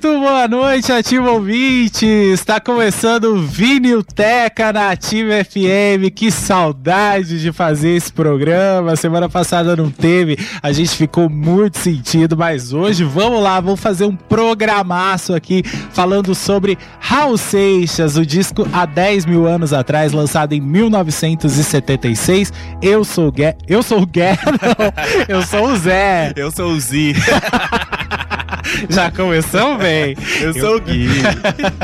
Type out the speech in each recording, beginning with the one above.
Muito boa noite, ativo ouvinte! Está começando o Vinilteca na Ativa FM. Que saudade de fazer esse programa. Semana passada não teve, a gente ficou muito sentido, mas hoje vamos lá, vamos fazer um programaço aqui falando sobre Raul Seixas, o disco há 10 mil anos atrás, lançado em 1976. Eu sou o Gué, eu sou o Gué, não, eu sou o Zé. Eu sou o Zi. Já começamos bem. Eu sou o Gui.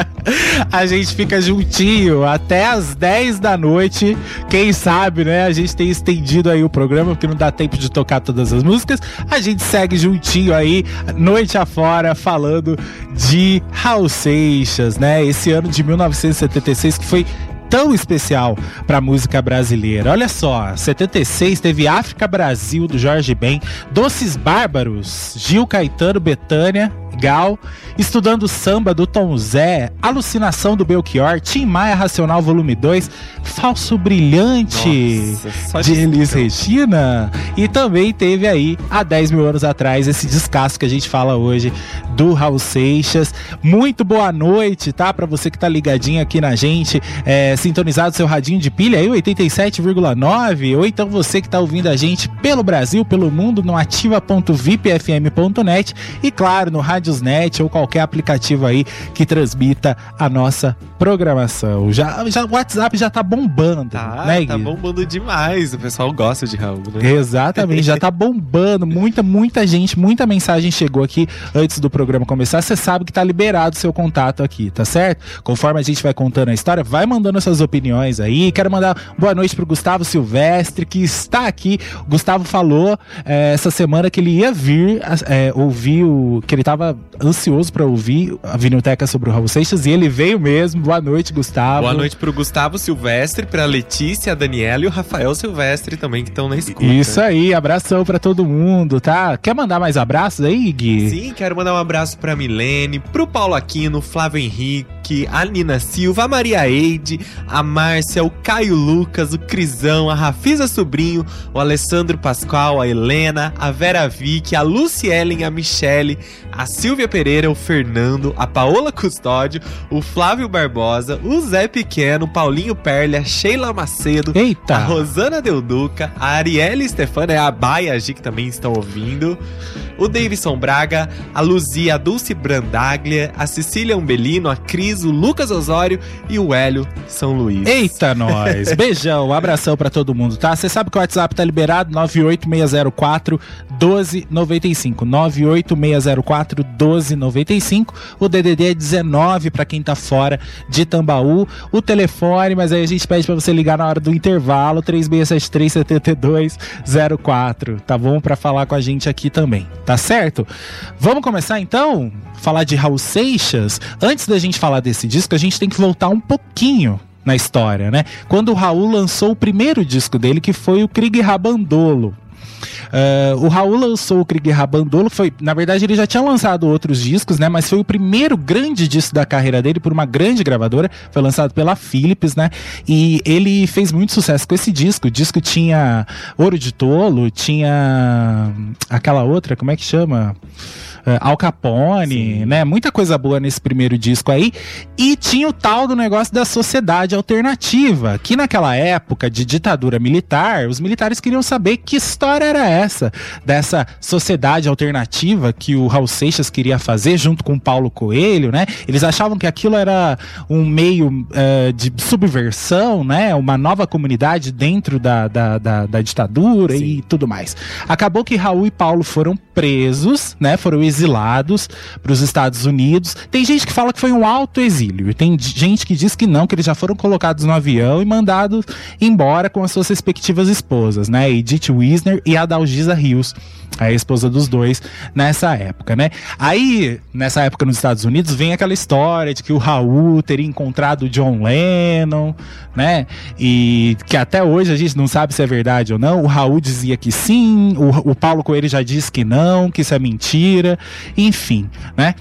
a gente fica juntinho até as 10 da noite. Quem sabe, né? A gente tem estendido aí o programa, porque não dá tempo de tocar todas as músicas. A gente segue juntinho aí, noite afora, falando de Raul Seixas, né? Esse ano de 1976 que foi tão especial para a música brasileira. Olha só, 76 teve África Brasil do Jorge Ben, Doces Bárbaros, Gil Caetano, Betânia, Gal, Estudando Samba do Tom Zé, Alucinação do Belchior, Tim Maia Racional Volume 2, Falso Brilhante Nossa, de Elis Regina. E também teve aí, há 10 mil anos atrás, esse descasso que a gente fala hoje do Raul Seixas. Muito boa noite, tá? Para você que tá ligadinho aqui na gente, é, sintonizado seu radinho de pilha aí, 87,9, ou então você que tá ouvindo a gente pelo Brasil, pelo mundo, no ativa.vipfm.net e claro, no Rádio Rádiosnet ou qualquer aplicativo aí que transmita a nossa programação. Já, já, o WhatsApp já tá bombando, tá, né, Tá bombando demais. O pessoal gosta de Raul, né? Exatamente, já tá bombando. Muita, muita gente, muita mensagem chegou aqui antes do programa começar. Você sabe que tá liberado o seu contato aqui, tá certo? Conforme a gente vai contando a história, vai mandando suas opiniões aí. Quero mandar boa noite pro Gustavo Silvestre, que está aqui. O Gustavo falou é, essa semana que ele ia vir é, ouvir o. que ele tava ansioso para ouvir a Vinilteca sobre o Raul Seixas e ele veio mesmo. Boa noite, Gustavo. Boa noite pro Gustavo Silvestre, pra Letícia, a Daniela e o Rafael Silvestre também que estão na escuta. Isso aí, abração para todo mundo, tá? Quer mandar mais abraços aí, Gui? Sim, quero mandar um abraço pra Milene, pro Paulo Aquino, Flávio Henrique, a Nina Silva, a Maria Eide, a Márcia, o Caio Lucas, o Crisão, a Rafisa Sobrinho, o Alessandro Pascoal, a Helena, a Vera Vick, a Lucielen, a Michele, a Silvia Pereira, o Fernando, a Paola Custódio, o Flávio Barbosa, o Zé Pequeno, Paulinho Perlia, Sheila Macedo, Eita. a Rosana Delduca, a Arielle Stefana, a Baia G que também estão ouvindo, o Davidson Braga, a Luzia, a Dulce Brandaglia, a Cecília Umbelino, a Cris, o Lucas Osório e o Hélio São Luís. Eita, nós! Beijão, abração para todo mundo, tá? Você sabe que o WhatsApp tá liberado, 98604 1295. 98604 1295. O DDD é 19 para quem tá fora de Tambaú. O telefone, mas aí a gente pede para você ligar na hora do intervalo, 3673 7204, tá bom? Para falar com a gente aqui também, tá certo? Vamos começar então? Falar de Raul Seixas? Antes da gente falar desse disco, a gente tem que voltar um pouquinho na história, né? Quando o Raul lançou o primeiro disco dele, que foi o Krieg Rabandolo. Uh, o Raul lançou o Krieg Rabandolo, foi, na verdade ele já tinha lançado outros discos, né, mas foi o primeiro grande disco da carreira dele por uma grande gravadora, foi lançado pela Philips, né, e ele fez muito sucesso com esse disco, o disco tinha Ouro de Tolo, tinha aquela outra, como é que chama? Uh, Al Capone, Sim. né? Muita coisa boa nesse primeiro disco aí. E tinha o tal do negócio da sociedade alternativa, que naquela época de ditadura militar, os militares queriam saber que história era essa dessa sociedade alternativa que o Raul Seixas queria fazer junto com o Paulo Coelho, né? Eles achavam que aquilo era um meio uh, de subversão, né? Uma nova comunidade dentro da, da, da, da ditadura Sim. e tudo mais. Acabou que Raul e Paulo foram presos, né? Foram exilados para os Estados Unidos. Tem gente que fala que foi um alto exílio, tem gente que diz que não, que eles já foram colocados no avião e mandados embora com as suas respectivas esposas, né? Edith Wisner e Adalgisa Rios a esposa dos dois nessa época, né? Aí, nessa época nos Estados Unidos, vem aquela história de que o Raul teria encontrado o John Lennon, né? E que até hoje a gente não sabe se é verdade ou não. O Raul dizia que sim, o, o Paulo Coelho já disse que não, que isso é mentira, enfim, né?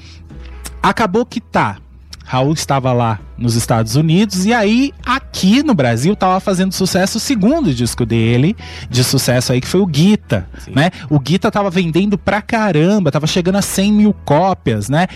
Acabou que tá. Raul estava lá nos Estados Unidos e aí aqui no Brasil tava fazendo sucesso o segundo disco dele, de sucesso aí que foi o Guita, Sim. né? O Guita tava vendendo pra caramba, tava chegando a 100 mil cópias, né?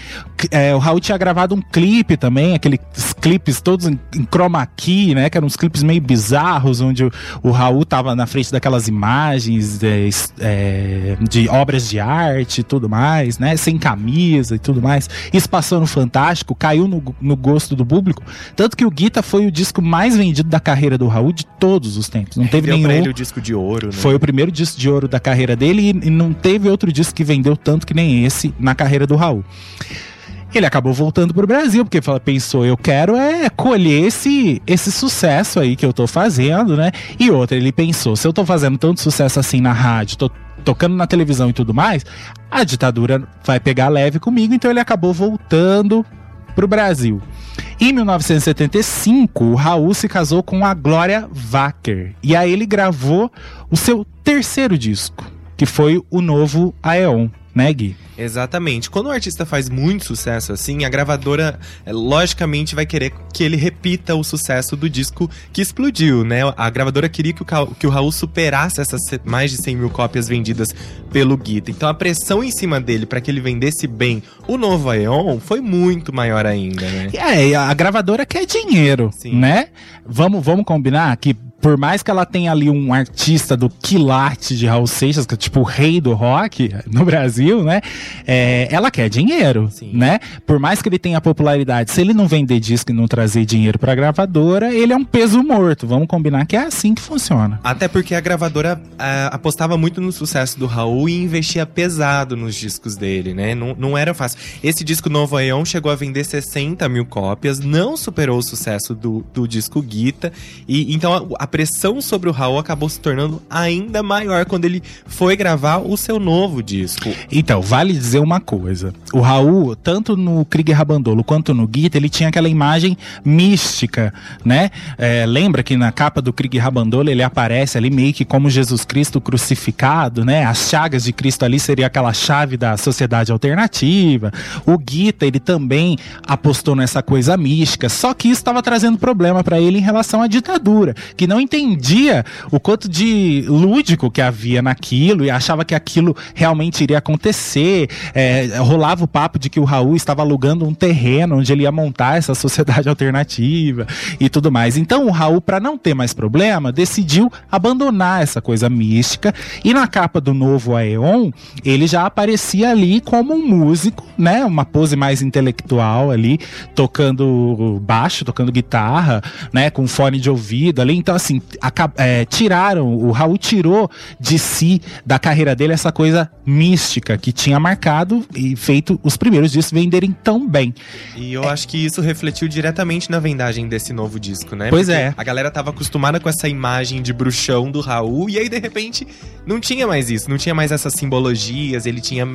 É, o Raul tinha gravado um clipe também, aqueles clipes todos em, em chroma key, né? Que eram uns clipes meio bizarros, onde o, o Raul tava na frente daquelas imagens é, é, de obras de arte e tudo mais, né? Sem camisa e tudo mais. Isso passou no Fantástico, caiu no, no gosto do público público. Tanto que o Guita foi o disco mais vendido da carreira do Raul de todos os tempos. Não teve Deu nenhum. Ele o disco de ouro, né? Foi o primeiro disco de ouro da carreira dele e, não teve outro disco que vendeu tanto que nem esse na carreira do Raul ele acabou voltando pro Brasil, porque pensou, eu quero é colher esse, esse sucesso aí que eu tô fazendo, né? E outra, ele pensou, se eu tô fazendo tanto sucesso assim na rádio, tô tocando na televisão e tudo mais, a ditadura vai pegar leve comigo, então ele acabou voltando pro Brasil. Em 1975, o Raul se casou com a Glória Wacker. E aí ele gravou o seu terceiro disco, que foi o novo Aeon né, Gui? Exatamente. Quando o artista faz muito sucesso assim, a gravadora é, logicamente vai querer que ele repita o sucesso do disco que explodiu, né? A gravadora queria que o, que o Raul superasse essas mais de 100 mil cópias vendidas pelo Guita. Então a pressão em cima dele para que ele vendesse bem o novo Aeon foi muito maior ainda, né? É, a gravadora quer dinheiro, Sim. né? Vamos, vamos combinar que por mais que ela tenha ali um artista do quilate de Raul Seixas, que é tipo o rei do rock no Brasil, né? É, ela quer dinheiro, Sim. né? Por mais que ele tenha popularidade, se ele não vender disco e não trazer dinheiro pra gravadora, ele é um peso morto. Vamos combinar que é assim que funciona. Até porque a gravadora a, apostava muito no sucesso do Raul e investia pesado nos discos dele, né? Não, não era fácil. Esse disco Novo Aeon chegou a vender 60 mil cópias, não superou o sucesso do, do disco Guita. E então a, a pressão sobre o Raul acabou se tornando ainda maior quando ele foi gravar o seu novo disco. Então, vale dizer uma coisa. O Raul, tanto no Krieg Rabandolo quanto no Guita, ele tinha aquela imagem mística, né? É, lembra que na capa do Krieg Rabandolo ele aparece ali meio que como Jesus Cristo crucificado, né? As chagas de Cristo ali seria aquela chave da sociedade alternativa. O Guita, ele também apostou nessa coisa mística, só que isso estava trazendo problema para ele em relação à ditadura, que não entendia o quanto de lúdico que havia naquilo e achava que aquilo realmente iria acontecer. É, rolava o papo de que o Raul estava alugando um terreno onde ele ia montar essa sociedade alternativa e tudo mais. Então o Raul, para não ter mais problema, decidiu abandonar essa coisa mística e na capa do novo Aeon ele já aparecia ali como um músico, né? Uma pose mais intelectual ali, tocando baixo, tocando guitarra, né? Com fone de ouvido ali. Então, assim, é, tiraram, o Raul tirou de si, da carreira dele, essa coisa mística que tinha marcado e feito os primeiros discos venderem tão bem. E eu é. acho que isso refletiu diretamente na vendagem desse novo disco, né? Pois Porque é. A galera tava acostumada com essa imagem de bruxão do Raul, e aí, de repente, não tinha mais isso, não tinha mais essas simbologias, ele tinha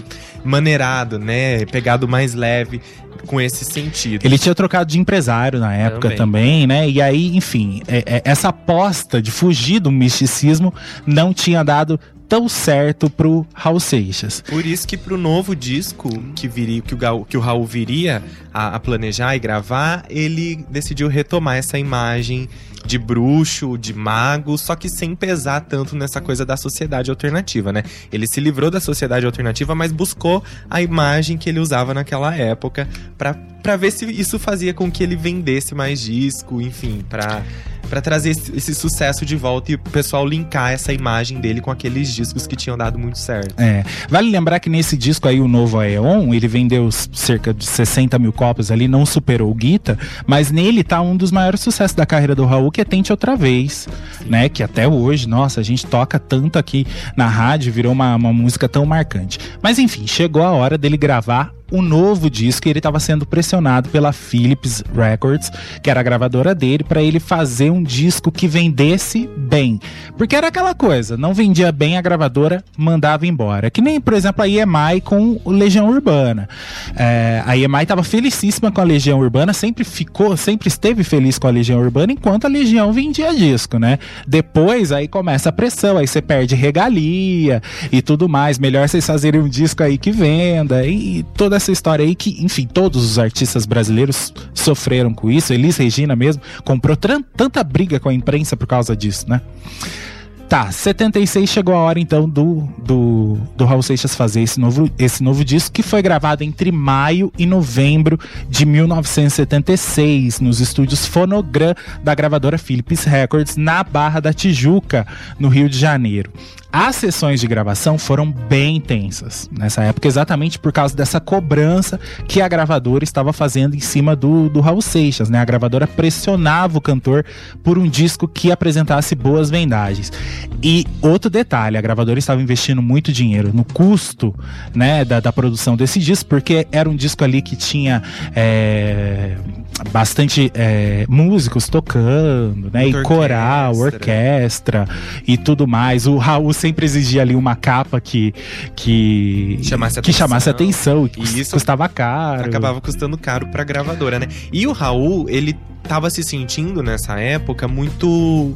maneirado, né? Pegado mais leve com esse sentido. Ele tinha trocado de empresário na época também, também né? E aí, enfim, é, é, essa aposta de fugir do misticismo não tinha dado tão certo pro Raul Seixas. Por isso que pro novo disco que, viria, que, o, que o Raul viria a, a planejar e gravar, ele decidiu retomar essa imagem de bruxo, de mago, só que sem pesar tanto nessa coisa da sociedade alternativa, né? Ele se livrou da sociedade alternativa, mas buscou a imagem que ele usava naquela época para ver se isso fazia com que ele vendesse mais disco, enfim, para para trazer esse, esse, sucesso de volta e o pessoal linkar essa imagem dele com aqueles discos que tinham dado muito certo. É. Vale lembrar que nesse disco aí, o novo Aeon, ele vendeu cerca de 60 mil cópias ali, não superou o Guita, mas nele tá um dos maiores sucessos da carreira do Raul, que é Tente Outra Vez, Sim. né? Que até hoje, nossa, a gente toca tanto aqui na rádio, virou uma, uma música tão marcante. Mas enfim, chegou a hora dele gravar um novo disco e ele estava sendo pressionado pela Philips Records, que era a gravadora dele, para ele fazer um disco que vendesse bem. Porque era aquela coisa, não vendia bem, a gravadora mandava embora. Que nem, por exemplo, a EMI com o Legião Urbana. É, a EMI estava felicíssima com a Legião Urbana, sempre ficou, sempre esteve feliz com a Legião Urbana, enquanto a Legião vendia disco, né? Depois aí começa a pressão, aí você perde regalia e tudo mais. Melhor vocês fazerem um disco aí que venda e toda essa história aí que, enfim, todos os artistas brasileiros sofreram com isso. Elis Regina mesmo comprou tanta briga com a imprensa por causa disso, né? Tá, 76 chegou a hora então do, do, do Raul Seixas fazer esse novo, esse novo disco que foi gravado entre maio e novembro de 1976 nos estúdios Fonogram da gravadora Philips Records na Barra da Tijuca, no Rio de Janeiro. As sessões de gravação foram bem intensas nessa época, exatamente por causa dessa cobrança que a gravadora estava fazendo em cima do, do Raul Seixas. Né? A gravadora pressionava o cantor por um disco que apresentasse boas vendagens. E outro detalhe, a gravadora estava investindo muito dinheiro no custo né, da, da produção desse disco, porque era um disco ali que tinha. É, bastante é, músicos tocando, né? Muito e coral, orquestra. orquestra e tudo mais. O Raul sempre exigia ali uma capa que que chamasse atenção, que chamasse atenção e isso custava caro. Acabava custando caro para gravadora, né? E o Raul, ele tava se sentindo nessa época muito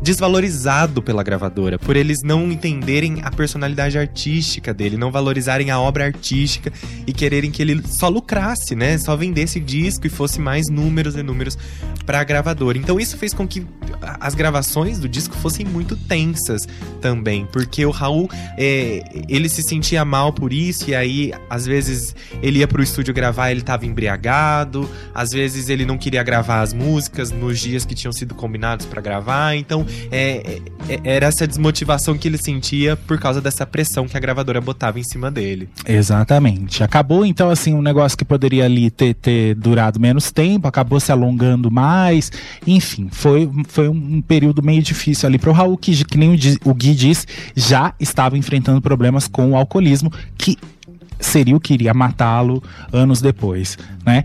desvalorizado pela gravadora, por eles não entenderem a personalidade artística dele, não valorizarem a obra artística e quererem que ele só lucrasse, né? Só vendesse disco e fosse mais números e números para a gravadora. Então isso fez com que as gravações do disco fossem muito tensas também, porque o Raul é, ele se sentia mal por isso e aí às vezes ele ia pro estúdio gravar, ele tava embriagado, às vezes ele não queria gravar as músicas nos dias que tinham sido combinados para gravar, então é, é, era essa desmotivação que ele sentia por causa dessa pressão que a gravadora botava em cima dele. Exatamente. Acabou então assim um negócio que poderia ali ter, ter durado menos tempo, acabou se alongando mais, enfim, foi, foi um período meio difícil ali para o Raul, que, que nem o, o Gui disse, já estava enfrentando problemas com o alcoolismo, que seria o que iria matá-lo anos depois, né?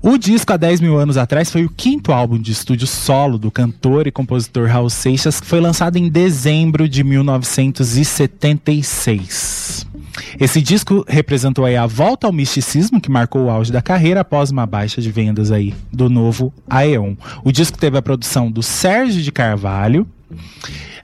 O disco há 10 mil anos atrás foi o quinto álbum de estúdio solo do cantor e compositor Raul Seixas, que foi lançado em dezembro de 1976. Esse disco representou aí a volta ao misticismo que marcou o auge da carreira após uma baixa de vendas aí do novo Aeon. O disco teve a produção do Sérgio de Carvalho.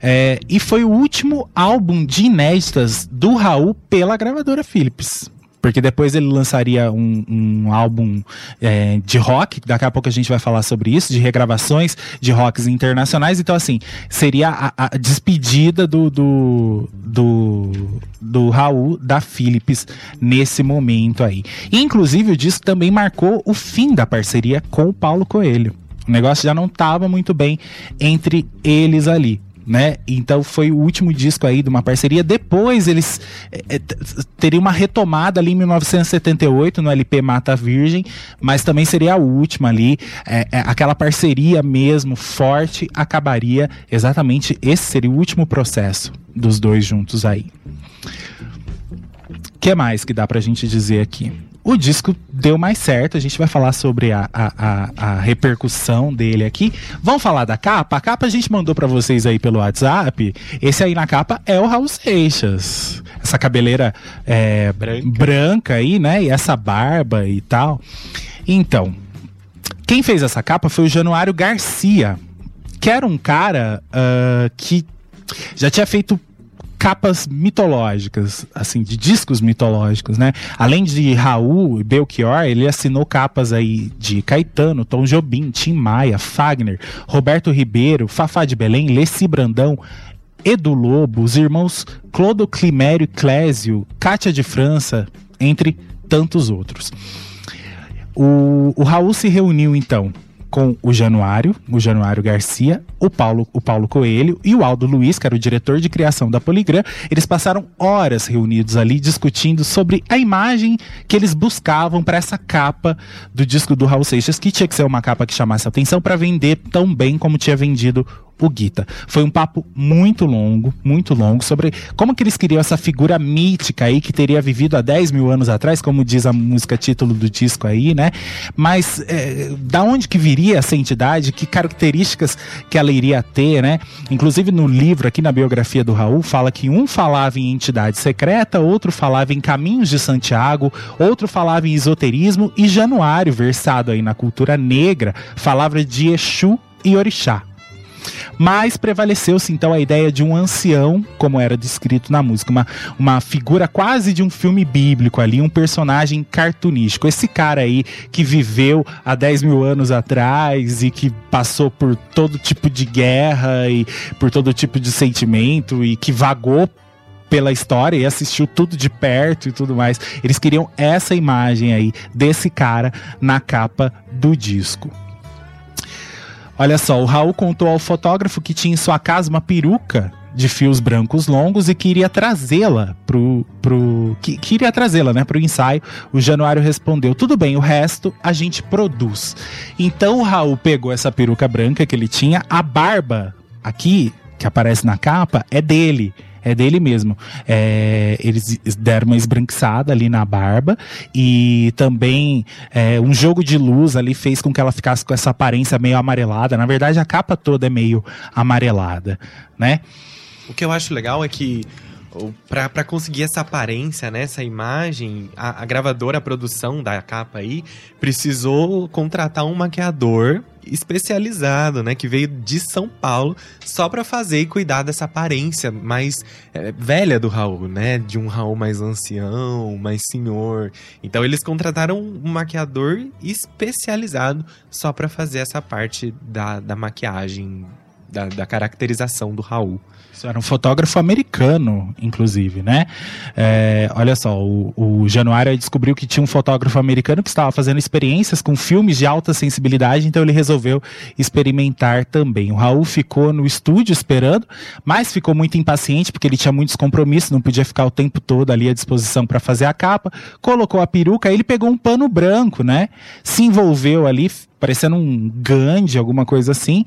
É, e foi o último álbum de inéditas do Raul pela gravadora Philips porque depois ele lançaria um, um álbum é, de rock, daqui a pouco a gente vai falar sobre isso, de regravações de rocks internacionais. Então, assim, seria a, a despedida do, do, do, do Raul da Philips nesse momento aí. E, inclusive, o disco também marcou o fim da parceria com o Paulo Coelho. O negócio já não estava muito bem entre eles ali né? Então foi o último disco aí de uma parceria. Depois eles é, teriam uma retomada ali em 1978 no LP Mata Virgem, mas também seria a última ali. É, é, aquela parceria mesmo forte acabaria exatamente. Esse seria o último processo dos dois juntos aí. O que mais que dá pra gente dizer aqui? O disco deu mais certo. A gente vai falar sobre a, a, a, a repercussão dele aqui. Vamos falar da capa? A capa a gente mandou para vocês aí pelo WhatsApp. Esse aí na capa é o Raul Seixas. Essa cabeleira é, branca. branca aí, né? E essa barba e tal. Então, quem fez essa capa foi o Januário Garcia, que era um cara uh, que já tinha feito capas mitológicas, assim, de discos mitológicos, né? Além de Raul e Belchior, ele assinou capas aí de Caetano, Tom Jobim, Tim Maia, Fagner, Roberto Ribeiro, Fafá de Belém, Leci Brandão, Edu Lobo, os irmãos Clodo Climério e Clésio, Cátia de França, entre tantos outros. O, o Raul se reuniu então com o Januário, o Januário Garcia, o Paulo, o Paulo Coelho e o Aldo Luiz, que era o diretor de criação da Poligram. Eles passaram horas reunidos ali discutindo sobre a imagem que eles buscavam para essa capa do disco do Raul Seixas, que tinha que ser uma capa que chamasse atenção para vender tão bem como tinha vendido o Guita. Foi um papo muito longo, muito longo, sobre como que eles queriam essa figura mítica aí que teria vivido há 10 mil anos atrás, como diz a música título do disco aí, né? Mas é, da onde que viria essa entidade, que características que ela iria ter, né? Inclusive no livro, aqui na biografia do Raul, fala que um falava em entidade secreta, outro falava em caminhos de Santiago, outro falava em esoterismo e Januário, versado aí na cultura negra, falava de Exu e Orixá. Mas prevaleceu-se então a ideia de um ancião, como era descrito na música, uma, uma figura quase de um filme bíblico ali, um personagem cartunístico. Esse cara aí que viveu há 10 mil anos atrás e que passou por todo tipo de guerra e por todo tipo de sentimento e que vagou pela história e assistiu tudo de perto e tudo mais. Eles queriam essa imagem aí desse cara na capa do disco. Olha só, o Raul contou ao fotógrafo que tinha em sua casa uma peruca de fios brancos longos e queria trazê-la pro, pro que, queria trazê-la, né, pro ensaio. O Januário respondeu: "Tudo bem, o resto a gente produz". Então o Raul pegou essa peruca branca que ele tinha, a barba aqui que aparece na capa é dele é dele mesmo. É, eles deram uma esbranquiçada ali na barba e também é, um jogo de luz ali fez com que ela ficasse com essa aparência meio amarelada. Na verdade, a capa toda é meio amarelada, né? O que eu acho legal é que para conseguir essa aparência, né, essa imagem, a, a, gravadora, a produção da capa aí, precisou contratar um maquiador especializado, né, que veio de São Paulo só para fazer e cuidar dessa aparência mais é, velha do Raul, né, de um Raul mais ancião, mais senhor. Então eles contrataram um maquiador especializado só para fazer essa parte da, da maquiagem, da, da caracterização do Raul. Isso era um fotógrafo americano, inclusive, né? É, olha só, o, o Januário descobriu que tinha um fotógrafo americano que estava fazendo experiências com filmes de alta sensibilidade, então ele resolveu experimentar também. O Raul ficou no estúdio esperando, mas ficou muito impaciente porque ele tinha muitos compromissos, não podia ficar o tempo todo ali à disposição para fazer a capa. Colocou a peruca, ele pegou um pano branco, né? Se envolveu ali, parecendo um Gandhi, alguma coisa assim.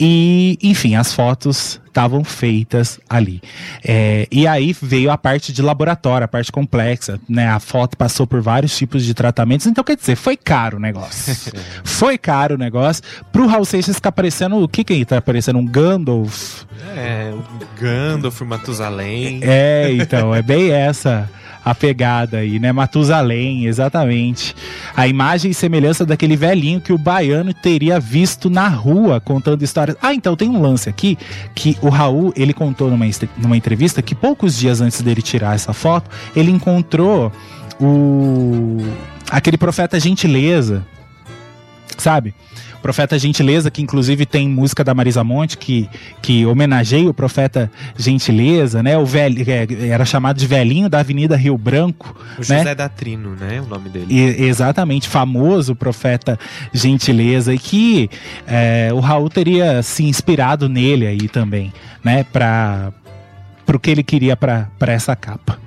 E, enfim, as fotos estavam feitas ali. É, e aí veio a parte de laboratório, a parte complexa, né? A foto passou por vários tipos de tratamentos, então quer dizer, foi caro o negócio. foi caro o negócio. Pro Raul Seixas ficar parecendo, o que que tá parecendo? Um Gandalf? É, um Gandalf, Matusalém. É, então, é bem essa a pegada aí, né? Matusalém, exatamente. A imagem e semelhança daquele velhinho que o baiano teria visto na rua contando histórias. Ah, então tem um lance aqui que o Raul, ele contou numa, numa entrevista que poucos dias antes dele tirar essa foto, ele encontrou o aquele profeta gentileza, sabe? Profeta Gentileza, que inclusive tem música da Marisa Monte que, que homenageia o Profeta Gentileza, né? O velho, é, era chamado de velhinho da Avenida Rio Branco. O né? José da Trino, né? O nome dele. E, exatamente, famoso Profeta Gentileza, e que é, o Raul teria se inspirado nele aí também, né? Para o que ele queria para essa capa.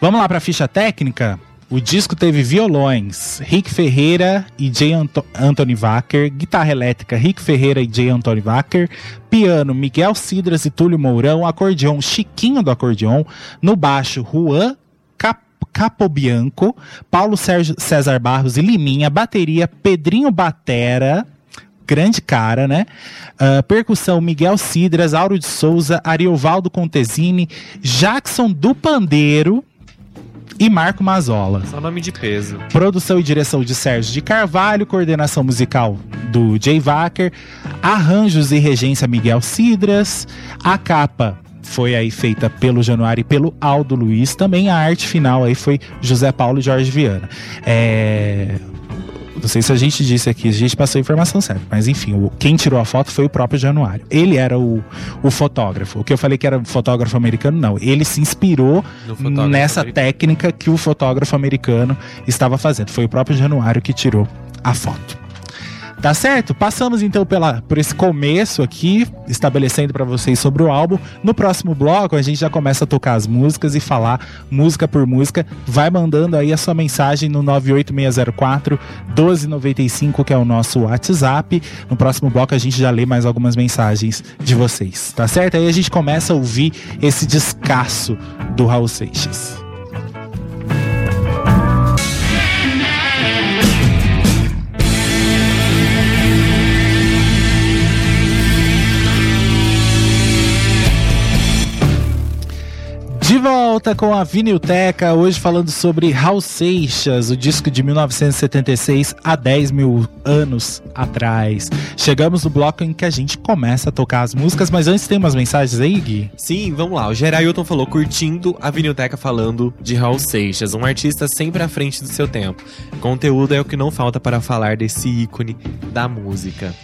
Vamos lá para a ficha técnica? O disco teve violões, Rick Ferreira e J. Anto Anthony Wacker, guitarra elétrica, Rick Ferreira e J. Anthony Wacker, piano, Miguel Cidras e Túlio Mourão, acordeon, Chiquinho do acordeon, no baixo, Juan Cap Capobianco, Paulo Sérgio César Barros e Liminha, bateria, Pedrinho Batera, grande cara, né? Uh, percussão, Miguel Cidras, Auro de Souza, Ariovaldo Contesini, Jackson do Pandeiro, e Marco Mazola. Só nome de peso. Produção e direção de Sérgio de Carvalho, coordenação musical do Jay Wacker, arranjos e regência Miguel Cidras, a capa foi aí feita pelo Januário e pelo Aldo Luiz. Também a arte final aí foi José Paulo e Jorge Viana. É, não sei se a gente disse aqui, a gente passou a informação certa, mas enfim, o, quem tirou a foto foi o próprio Januário. Ele era o, o fotógrafo. O que eu falei que era fotógrafo americano, não. Ele se inspirou nessa americano. técnica que o fotógrafo americano estava fazendo. Foi o próprio Januário que tirou a foto. Tá certo? Passamos então pela, por esse começo aqui, estabelecendo para vocês sobre o álbum. No próximo bloco, a gente já começa a tocar as músicas e falar música por música. Vai mandando aí a sua mensagem no 98604 1295, que é o nosso WhatsApp. No próximo bloco, a gente já lê mais algumas mensagens de vocês. Tá certo? Aí a gente começa a ouvir esse descasso do Raul Seixas. De volta com a Vinilteca, hoje falando sobre Raul Seixas, o disco de 1976 há 10 mil anos atrás. Chegamos no bloco em que a gente começa a tocar as músicas, mas antes tem umas mensagens aí, Gui? Sim, vamos lá. O Gerailton falou curtindo a Vinilteca falando de Raul Seixas, um artista sempre à frente do seu tempo. Conteúdo é o que não falta para falar desse ícone da música.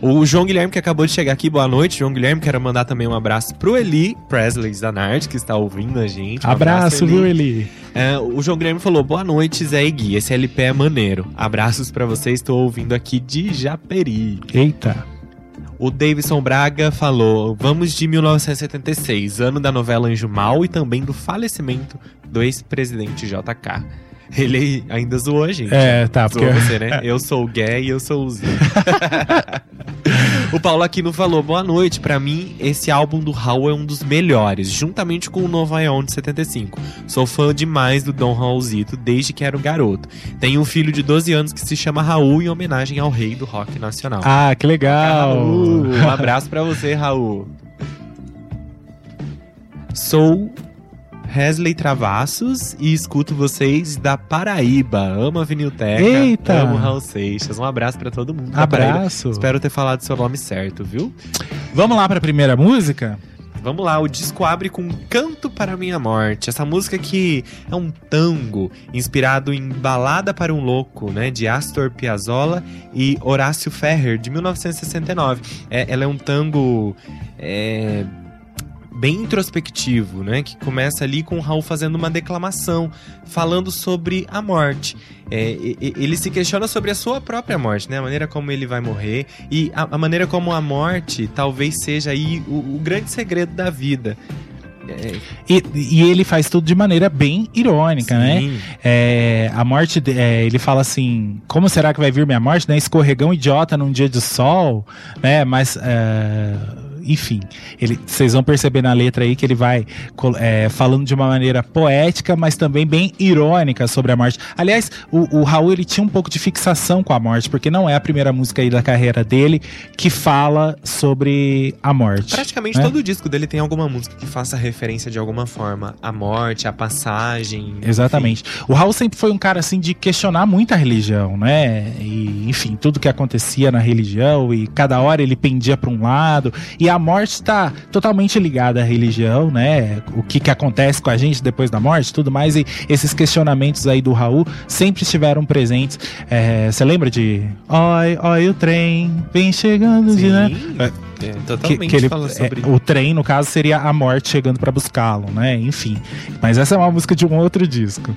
O João Guilherme, que acabou de chegar aqui, boa noite. João Guilherme, quero mandar também um abraço pro Eli Presley Zanart, que está ouvindo a gente. Um abraço, abraço, viu, Eli? É, o João Guilherme falou: boa noite, Zé e Gui. Esse LP é maneiro. Abraços para vocês, estou ouvindo aqui de Japeri. Eita. O Davidson Braga falou: Vamos de 1976, ano da novela Anjo Mal e também do falecimento do ex-presidente JK. Ele ainda zoou a gente. É, tá. Zoou porque... você, né? Eu sou o gay e eu sou o Z. o Paulo Aquino falou: boa noite. Para mim, esse álbum do Raul é um dos melhores, juntamente com o Nova Ion de 75. Sou fã demais do Dom Raulzito desde que era um garoto. Tenho um filho de 12 anos que se chama Raul em homenagem ao rei do rock nacional. Ah, que legal! Raul, um abraço para você, Raul. Sou Hesley Travassos e escuto vocês da Paraíba. Amo a Vinilteca. Eita! Amo Raul Seixas. Um abraço para todo mundo. Abraço. Espero ter falado seu nome certo, viu? Vamos lá para a primeira música? Vamos lá, o disco abre com Canto para Minha Morte. Essa música que é um tango inspirado em Balada para um Louco, né, de Astor Piazzolla e Horácio Ferrer, de 1969. É, ela é um tango é, bem introspectivo, né? Que começa ali com o Raul fazendo uma declamação, falando sobre a morte. É, ele se questiona sobre a sua própria morte, né? A maneira como ele vai morrer e a, a maneira como a morte talvez seja aí o, o grande segredo da vida. É... E, e, ele faz tudo de maneira bem irônica, né? Sim. né? É, a morte, é, ele fala assim: como será que vai vir minha morte? Né? Escorregão idiota num dia de sol, né? Mas. É, enfim, ele, vocês vão perceber na letra aí que ele vai é, falando de uma maneira poética, mas também bem irônica sobre a morte. Aliás, o, o, Raul ele tinha um pouco de fixação com a morte, porque não é a primeira música aí da carreira dele que fala sobre a morte. Praticamente né? todo o disco dele tem alguma música que faça referência de alguma forma à morte, à passagem. Exatamente. Enfim. O Raul sempre foi um cara assim de questionar muito a religião, né? E, enfim, tudo que acontecia na religião e cada hora ele pendia para um lado e a a morte está totalmente ligada à religião, né? O que, que acontece com a gente depois da morte, tudo mais. E esses questionamentos aí do Raul sempre estiveram presentes. É, você é, lembra de Oi, oi, o trem vem chegando Sim. de. Né? É, totalmente que, que ele, sobre... é, o trem, no caso, seria a morte chegando para buscá-lo, né? Enfim. Mas essa é uma música de um outro disco.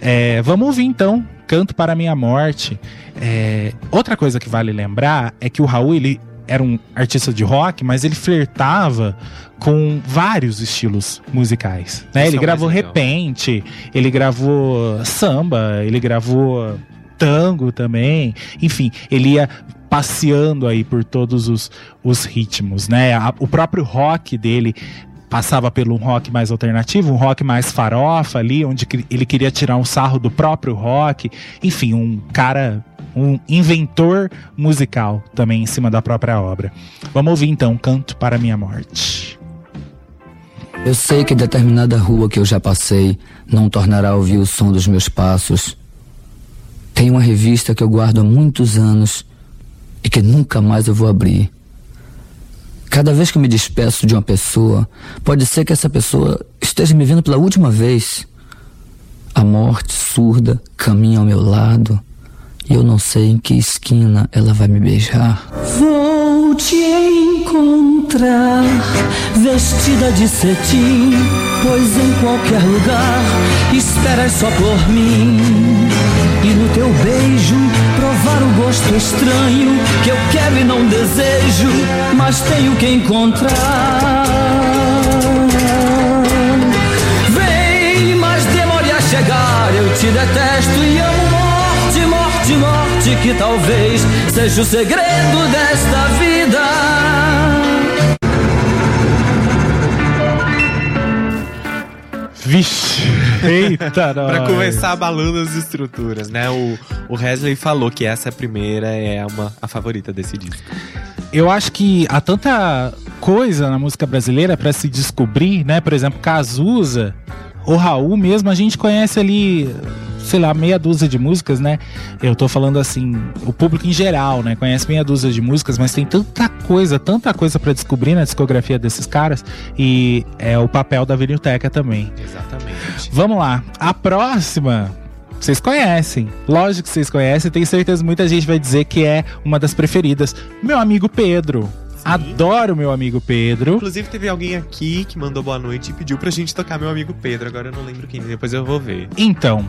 É, vamos ouvir então Canto para Minha Morte. É, outra coisa que vale lembrar é que o Raul ele era um artista de rock, mas ele flertava com vários estilos musicais. Né? Ele gravou repente, ele gravou samba, ele gravou tango também. Enfim, ele ia passeando aí por todos os, os ritmos, né? O próprio rock dele passava pelo um rock mais alternativo, um rock mais farofa ali, onde ele queria tirar um sarro do próprio rock. Enfim, um cara um inventor musical também em cima da própria obra. Vamos ouvir então Canto para Minha Morte. Eu sei que determinada rua que eu já passei não tornará a ouvir o som dos meus passos. Tem uma revista que eu guardo há muitos anos e que nunca mais eu vou abrir. Cada vez que eu me despeço de uma pessoa, pode ser que essa pessoa esteja me vendo pela última vez. A morte surda caminha ao meu lado e eu não sei em que esquina ela vai me beijar. Vou te encontrar vestida de cetim, pois em qualquer lugar esperas só por mim. E no teu beijo provar o gosto estranho que eu quero e não desejo, mas tenho que encontrar. Morte, que talvez seja o segredo desta vida. Vixe, eita, Pra nós. começar abalando as estruturas, né? O, o Wesley falou que essa primeira é uma, a favorita desse disco. Eu acho que há tanta coisa na música brasileira pra se descobrir, né? Por exemplo, Cazuza, o Raul mesmo, a gente conhece ali, sei lá, meia dúzia de músicas, né? Eu tô falando assim, o público em geral, né? Conhece meia dúzia de músicas, mas tem tanta coisa, tanta coisa pra descobrir na discografia desses caras e é o papel da Vinilteca também. Exatamente. Vamos lá. A próxima. Vocês conhecem. Lógico que vocês conhecem. Tenho certeza que muita gente vai dizer que é uma das preferidas. Meu amigo Pedro. Adoro meu amigo Pedro. Inclusive, teve alguém aqui que mandou boa noite e pediu pra gente tocar meu amigo Pedro. Agora eu não lembro quem, depois eu vou ver. Então,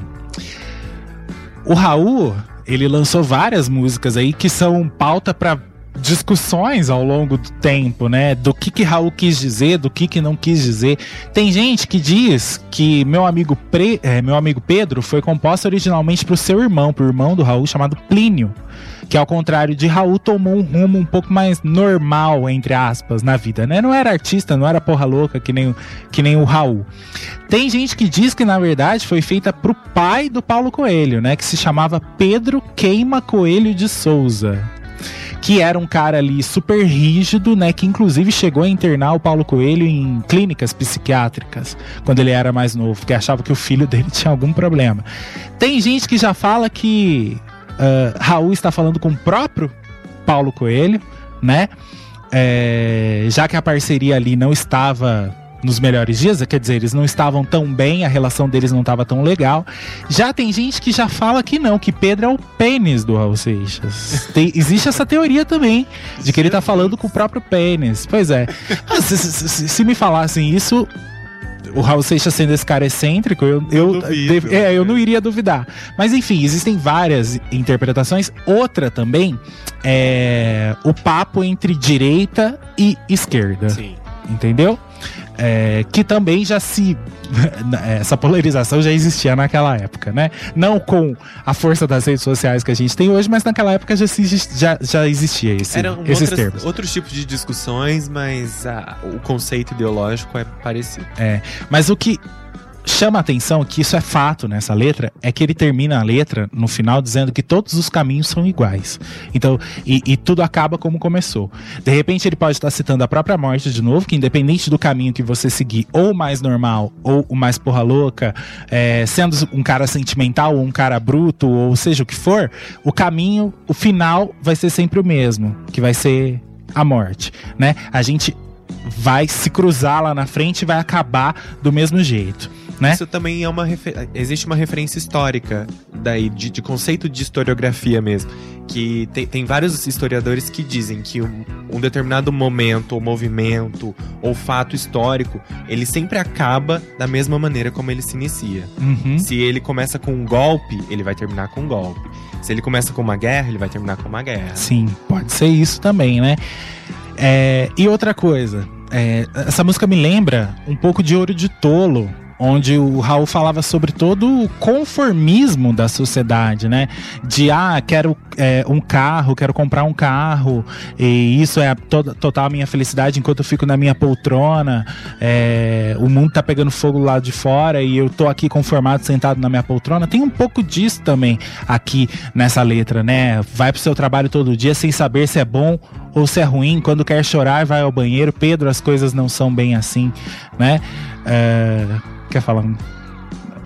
o Raul, ele lançou várias músicas aí que são pauta pra discussões ao longo do tempo, né? Do que que Raul quis dizer, do que que não quis dizer. Tem gente que diz que meu amigo, Pre, é, meu amigo Pedro foi composta originalmente pro seu irmão, pro irmão do Raul, chamado Plínio. Que ao contrário de Raul, tomou um rumo um pouco mais normal, entre aspas, na vida, né? Não era artista, não era porra louca que nem, que nem o Raul. Tem gente que diz que, na verdade, foi feita pro pai do Paulo Coelho, né? Que se chamava Pedro Queima Coelho de Souza. Que era um cara ali super rígido, né? Que inclusive chegou a internar o Paulo Coelho em clínicas psiquiátricas quando ele era mais novo, porque achava que o filho dele tinha algum problema. Tem gente que já fala que ah, Raul está falando com o próprio Paulo Coelho, né? É, já que a parceria ali não estava nos melhores dias, quer dizer, eles não estavam tão bem, a relação deles não estava tão legal. Já tem gente que já fala que não, que Pedro é o pênis do Raul Seixas. Tem- existe essa teoria também, de que ele tá falando com o próprio pênis. Pois é. Ah, se- se- se me falassem isso, o Raul Seixas sendo esse cara excêntrico, eu, eu, duvido. é, eu não iria duvidar. Mas enfim, existem várias interpretações. Outra também é o papo entre direita e esquerda Sim. entendeu? É, que também já se. Essa polarização já existia naquela época, né? Não com a força das redes sociais que a gente tem hoje, mas naquela época já, se já, já existia esse, Eram esses outras- termos. outros tipos de discussões, mas ah, o conceito ideológico é parecido. Mas o que chama a atenção, que isso é fato nessa letra, é que ele termina a letra no final dizendo que todos os caminhos são iguais. Então, e, e tudo acaba como começou. De repente ele pode estar citando a própria morte de novo, que independente do caminho que você seguir, ou o mais normal, ou o mais porra louca, é, sendo um cara sentimental ou um cara bruto, ou seja o que for, o caminho, o final vai ser sempre o mesmo, que vai ser a morte, né? A gente vai se cruzar lá na frente e vai acabar do mesmo jeito, né? Isso também é uma refer... existe uma referência histórica daí de, de conceito de historiografia mesmo, que tem, tem vários historiadores que dizem que um, um determinado momento ou movimento ou fato histórico, ele sempre acaba da mesma maneira como ele se inicia. Uhum. Se ele começa com um golpe, ele vai terminar com um golpe. Se ele começa com uma guerra, ele vai terminar com uma guerra. Sim, pode ser isso também, né? É, e outra coisa, é, essa música me lembra um pouco de Ouro de Tolo, onde o Raul falava sobre todo o conformismo da sociedade, né? De ah, quero é, um carro, quero comprar um carro, e isso é toda, total a minha felicidade enquanto eu fico na minha poltrona. é, o mundo tá pegando fogo lá de fora e eu tô aqui conformado, sentado na minha poltrona. Tem um pouco disso também aqui nessa letra, né? Vai pro seu trabalho todo dia sem saber se é bom ou se é ruim. Quando quer chorar, vai ao banheiro. Pedro, as coisas não são bem assim, né? É, Quer falar?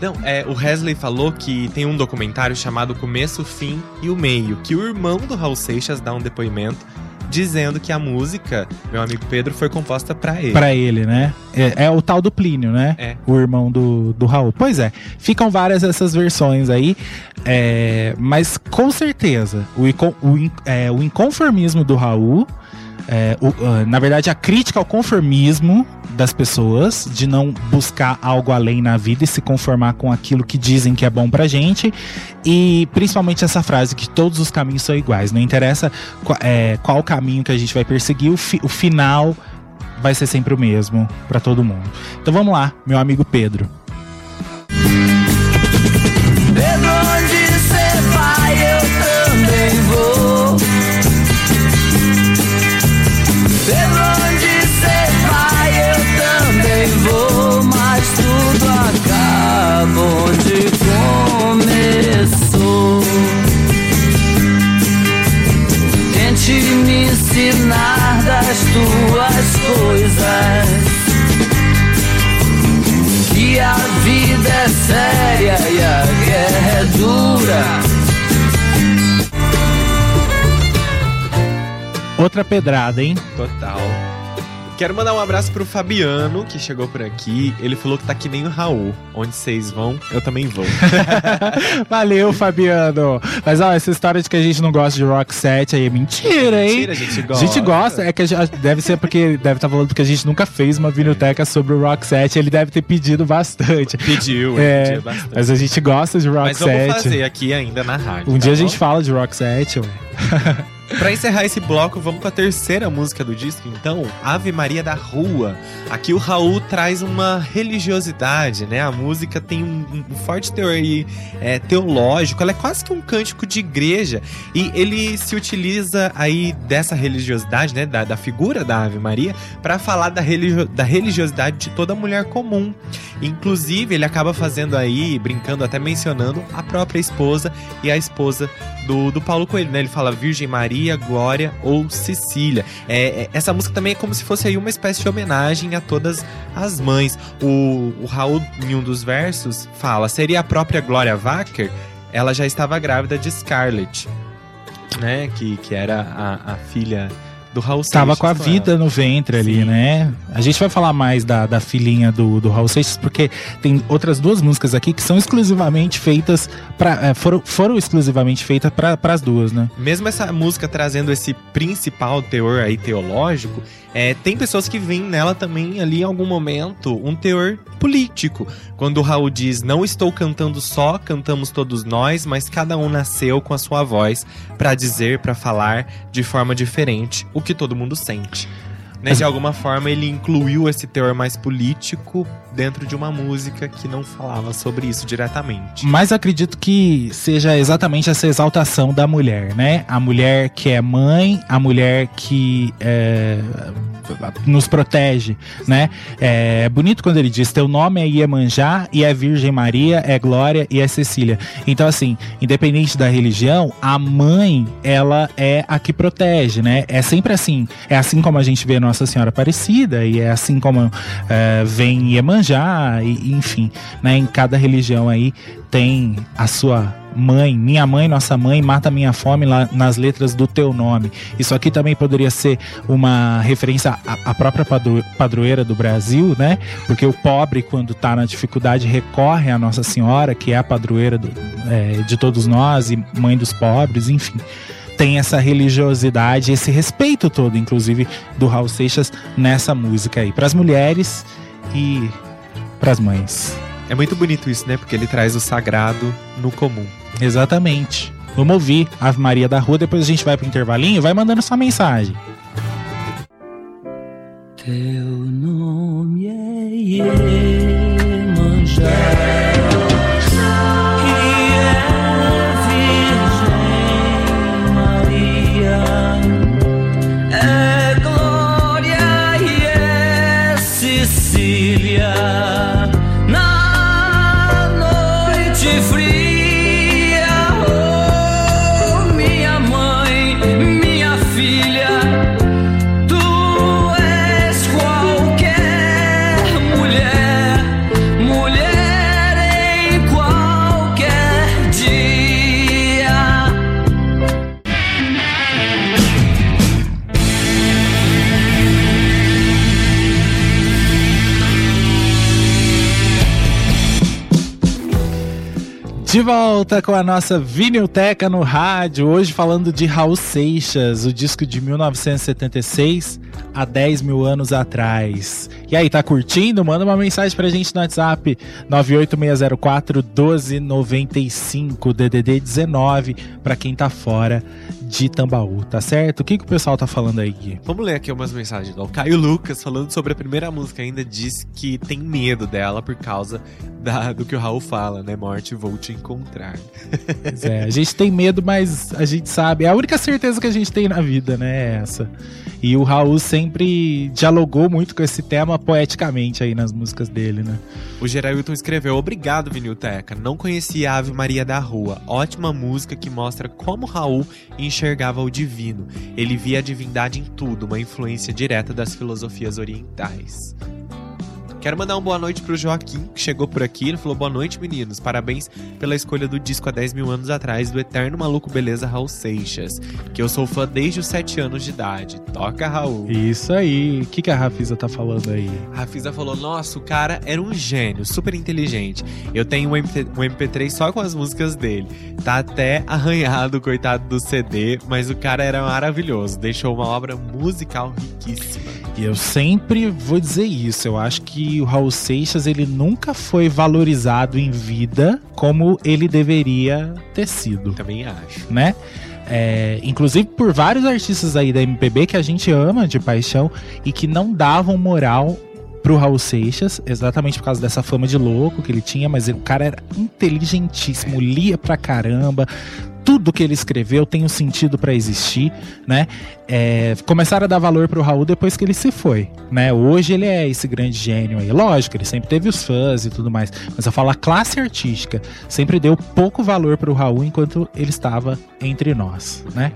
Não, é, o Wesley falou que tem um documentário chamado Começo, Fim e o Meio, que o irmão do Raul Seixas dá um depoimento dizendo que a música, meu amigo Pedro, foi composta pra ele. Pra ele, né? É, é o tal do Plínio, né? É. O irmão do, do Raul. Pois é, ficam várias essas versões aí, é, mas com certeza o, o, é, o inconformismo do Raul, é, o- ah, na verdade a crítica ao conformismo das pessoas, de não buscar algo além na vida e se conformar com aquilo que dizem que é bom pra gente, e principalmente essa frase que todos os caminhos são iguais, não interessa qua- é, qual caminho que a gente vai perseguir, o, fi- o final vai ser sempre o mesmo pra todo mundo. Então vamos lá, meu amigo Pedro. Pedro, que a vida é séria e a guerra é dura. Outra pedrada, hein? Total. Quero mandar um abraço pro Fabiano, que chegou por aqui. Ele falou que tá que nem o Raul. Onde vocês vão, eu também vou. Valeu, Fabiano. Mas ó, essa história de que a gente não gosta de rock set aí é mentira, hein? Mentira, a gente A gosta. gente gosta, é que a gente- deve ser porque deve estar falando porque a gente nunca fez uma vinilteca sobre o rock set. Ele deve ter pedido bastante. Pediu, É, pediu bastante. Mas a gente gosta de rock Mas vamos set. fazer aqui ainda na rádio. Um tá dia a bom? gente fala de rock set, ué. Pra encerrar esse bloco, vamos com a terceira música do disco, então, Ave Maria da Rua. Aqui o Raul traz uma religiosidade, né? A música tem um, um forte teor aí, é, teológico, ela é quase que um cântico de igreja. E ele se utiliza aí dessa religiosidade, né? Da, da figura da Ave Maria, para falar da, religio- da religiosidade de toda mulher comum. Inclusive, ele acaba fazendo aí, brincando, até mencionando a própria esposa e a esposa do, do Paulo Coelho, né? Ele fala Virgem Maria, Glória ou Cecília. É, é- essa música também é como se fosse aí uma espécie de homenagem a todas as mães. O, o Raul, em um dos versos, fala: seria a própria Glória Wacker? Ela já estava grávida de Scarlett, né? Que, que era a, a filha do Raul Tava Seixas com a ela. vida no ventre ali, Sim. né? A gente vai falar mais da, da filhinha do, do Raul Seixas, porque tem outras duas músicas aqui que são exclusivamente feitas para foram, foram exclusivamente feitas para as duas, né? Mesmo essa música trazendo esse principal teor aí teológico, é, tem pessoas que veem nela também ali em algum momento um teor político. Quando o Raul diz: Não estou cantando só, cantamos todos nós, mas cada um nasceu com a sua voz para dizer, para falar de forma diferente o que todo mundo sente. Né, de alguma forma ele incluiu esse teor mais político dentro de uma música que não falava sobre isso diretamente. Mas acredito que seja exatamente essa exaltação da mulher, né? A mulher que é mãe, a mulher que é, nos protege, né? É bonito quando ele diz: teu nome é Iemanjá e é Virgem Maria, é Glória e é Cecília. Então, assim, independente da religião, a mãe, ela é a que protege, né? É sempre assim. É assim como a gente vê Nossa Senhora Aparecida, e é assim como é, vem Iemanjá, e, enfim, né? Em cada religião aí tem a sua mãe, minha mãe, nossa mãe, mata minha fome lá nas letras do teu nome. Isso aqui também poderia ser uma referência à, própria padro- padroeira do Brasil, né? Porque o pobre, quando tá na dificuldade, recorre à Nossa Senhora, que é a padroeira do- é, de todos nós e mãe dos pobres, enfim. Tem essa religiosidade, esse respeito todo, inclusive, do Raul Seixas nessa música aí. Para as mulheres e para as mães. É muito bonito isso, né? Porque ele traz o sagrado no comum. Exatamente. Vamos ouvir Ave Maria da Rua, depois a gente vai pro intervalinho, vai mandando sua mensagem. Teu nome é Iemanjá De volta com a nossa Vinilteca no rádio, hoje falando de Raul Seixas, o disco de 1976, há 10 mil anos atrás. E aí, tá curtindo? Manda uma mensagem pra gente no WhatsApp 98604 1295 DDD 19 pra quem tá fora de Tambaú, tá certo? O que, que o pessoal tá falando aí, Gui? Vamos ler aqui umas mensagens. O Caio Lucas, falando sobre a primeira música, ainda diz que tem medo dela por causa da, do que o Raul fala, né? Morte, vou te encontrar. Pois é, a gente tem medo, mas a gente sabe. É a única certeza que a gente tem na vida, né? É essa. E o Raul sempre dialogou muito com esse tema poeticamente aí nas músicas dele, né? O Geralton escreveu: Obrigado, Vinilteca. Não conhecia a Ave Maria da Rua. Ótima música que mostra como Raul enxergava o divino. Ele via a divindade em tudo, uma influência direta das filosofias orientais. Quero mandar uma boa noite pro Joaquim, que chegou por aqui. Ele falou: Boa noite, meninos. Parabéns pela escolha do disco há 10 mil anos atrás, do eterno maluco beleza Raul Seixas. Que eu sou fã desde os 7 anos de idade. Toca, Raul. Isso aí. O que, que a Rafisa tá falando aí? A Rafisa falou: Nossa, o cara era um gênio, super inteligente. Eu tenho um, MP, um MP3 só com as músicas dele. Tá até arranhado, coitado do CD, mas o cara era maravilhoso. Deixou uma obra musical riquíssima. E eu sempre vou dizer isso. Eu acho que o Raul Seixas ele nunca foi valorizado em vida como ele deveria ter sido. Também acho. Né? É, inclusive por vários artistas aí da MPB que a gente ama de paixão e que não davam moral pro Raul Seixas, exatamente por causa dessa fama de louco que ele tinha, mas o cara era inteligentíssimo, lia pra caramba, tudo que ele escreveu tem um sentido para existir, né? É, começaram a dar valor pro Raul depois que ele se foi, né? Hoje ele é esse grande gênio aí. Lógico, ele sempre teve os fãs e tudo mais, mas eu falo a classe artística sempre deu pouco valor pro Raul enquanto ele estava entre nós, né?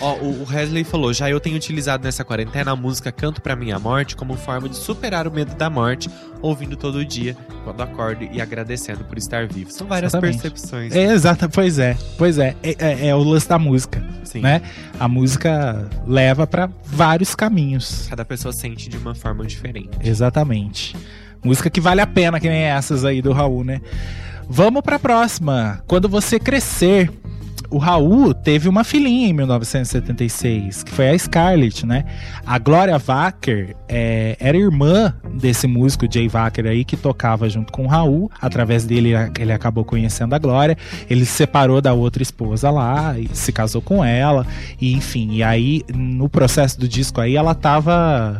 Ó, o Wesley falou: já eu tenho utilizado nessa quarentena a música Canto para Minha Morte como forma de superar o medo da morte, ouvindo todo dia, quando acordo e agradecendo por estar vivo. São várias Exatamente. percepções. É, exato, pois é, pois é, é, é, é o lance da música, Sim. né? A música leva para vários caminhos. Cada pessoa sente de uma forma diferente. Exatamente. Música que vale a pena, que nem essas aí do Raul, né? Vamos pra próxima. Quando você crescer. O Raul teve uma filhinha em 1976, que foi a Scarlett, né? A Gloria Wacker é, era irmã desse músico Jay Wacker aí, que tocava junto com o Raul. Através dele, ele acabou conhecendo a Glória. Ele se separou da outra esposa lá se casou com ela. E enfim, e aí no processo do disco aí, ela tava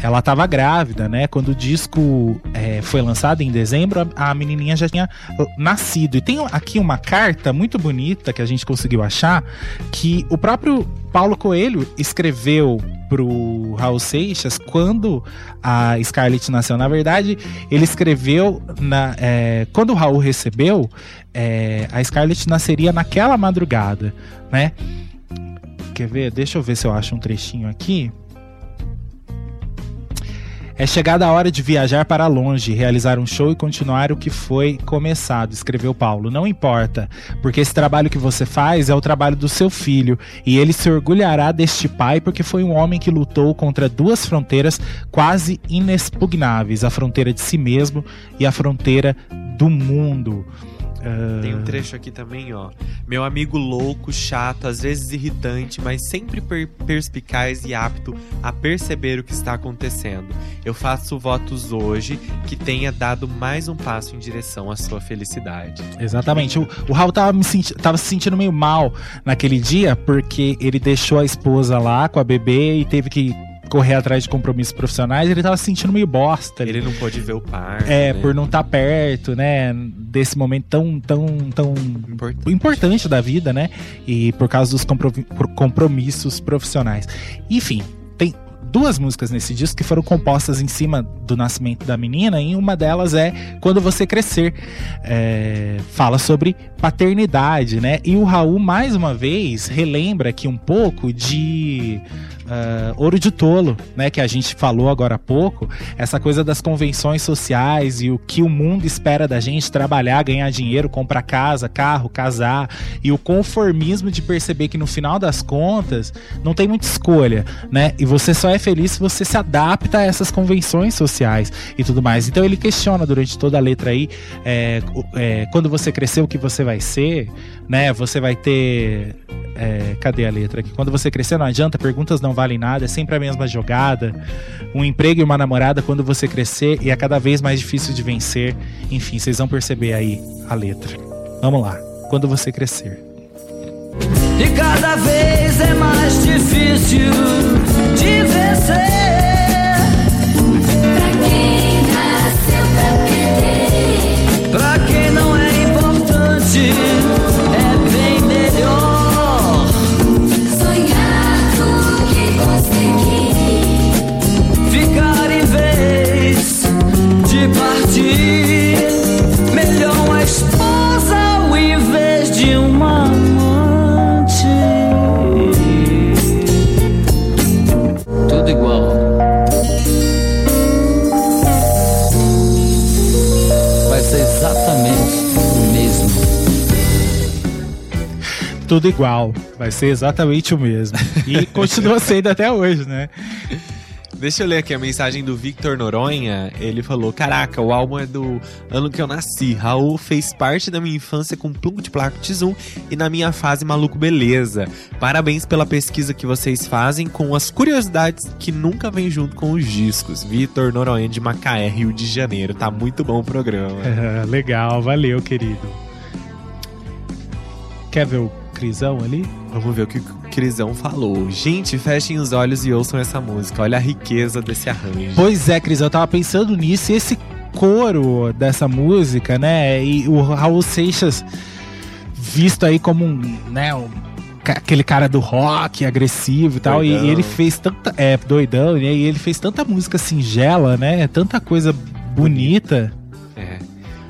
ela estava grávida, né? Quando o disco é, foi lançado em dezembro, a, menininha já tinha nascido. E tem aqui uma carta muito bonita que a gente conseguiu achar, que o próprio Paulo Coelho escreveu pro Raul Seixas quando a Scarlett nasceu. Na verdade, ele escreveu na, é, quando o Raul recebeu, é, a Scarlett nasceria naquela madrugada, né? Quer ver? Deixa eu ver se eu acho um trechinho aqui. É chegada a hora de viajar para longe, realizar um show e continuar o que foi começado, escreveu Paulo. Não importa, porque esse trabalho que você faz é o trabalho do seu filho, e ele se orgulhará deste pai porque foi um homem que lutou contra duas fronteiras quase inexpugnáveis: a fronteira de si mesmo e a fronteira do mundo. Tem um trecho aqui também, ó. Meu amigo louco, chato, às vezes irritante, mas sempre per perspicaz e apto a perceber o que está acontecendo. Eu faço votos hoje que tenha dado mais um passo em direção à sua felicidade. Exatamente. O, o Raul tava, me senti tava se sentindo meio mal naquele dia porque ele deixou a esposa lá com a bebê e teve que correr atrás de compromissos profissionais, ele tava se sentindo meio bosta. Ele não pôde ver o par. É, né? por não estar tá perto, né? Desse momento tão, tão, tão importante. importante da vida, né? E por causa dos compromissos profissionais. Enfim, tem duas músicas nesse disco que foram compostas em cima do nascimento da menina, e uma delas é Quando Você Crescer. É, fala sobre paternidade, né? E o Raul, mais uma vez, relembra aqui um pouco de uh, ouro de tolo, né? Que a gente falou agora há pouco, essa coisa das convenções sociais e o que o mundo espera da gente, trabalhar, ganhar dinheiro, comprar casa, carro, casar, e o conformismo de perceber que no final das contas não tem muita escolha, né? E você só é feliz se você se adapta a essas convenções sociais e tudo mais. Então ele questiona durante toda a letra aí, é, é, quando você crescer, o que você vai ser, né? Você vai ter é, cadê a letra aqui? Quando você crescer, não adianta, perguntas não valem nada, é sempre a mesma jogada. Um emprego e uma namorada quando você crescer e é cada vez mais difícil de vencer. Enfim, vocês vão perceber aí a letra. Vamos lá. Quando você crescer. E cada vez é mais difícil de vencer. Tudo igual. Vai ser exatamente o mesmo. E continua sendo até hoje, né? Deixa eu ler aqui a mensagem do Victor Noronha. Ele falou: Caraca, o álbum é do ano que eu nasci. Raul fez parte da minha infância com Plungo de Placotes 1 e na minha fase Maluco Beleza. Parabéns pela pesquisa que vocês fazem com as curiosidades que nunca vêm junto com os discos. Victor Noronha de Macaé, Rio de Janeiro. Tá muito bom o programa. É, legal, valeu, querido. Quer ver o Crisão ali? Vamos ver o que o Crisão falou. Gente, fechem os olhos e ouçam essa música. Olha a riqueza desse arranjo. Pois é, Crisão, eu tava pensando nisso e esse coro dessa música, né? E o Raul Seixas visto aí como um, né, um, aquele cara do rock agressivo e tal, doidão. e, ele fez tanta, é, doidão, né? E ele fez tanta música singela, né? Tanta coisa bonita.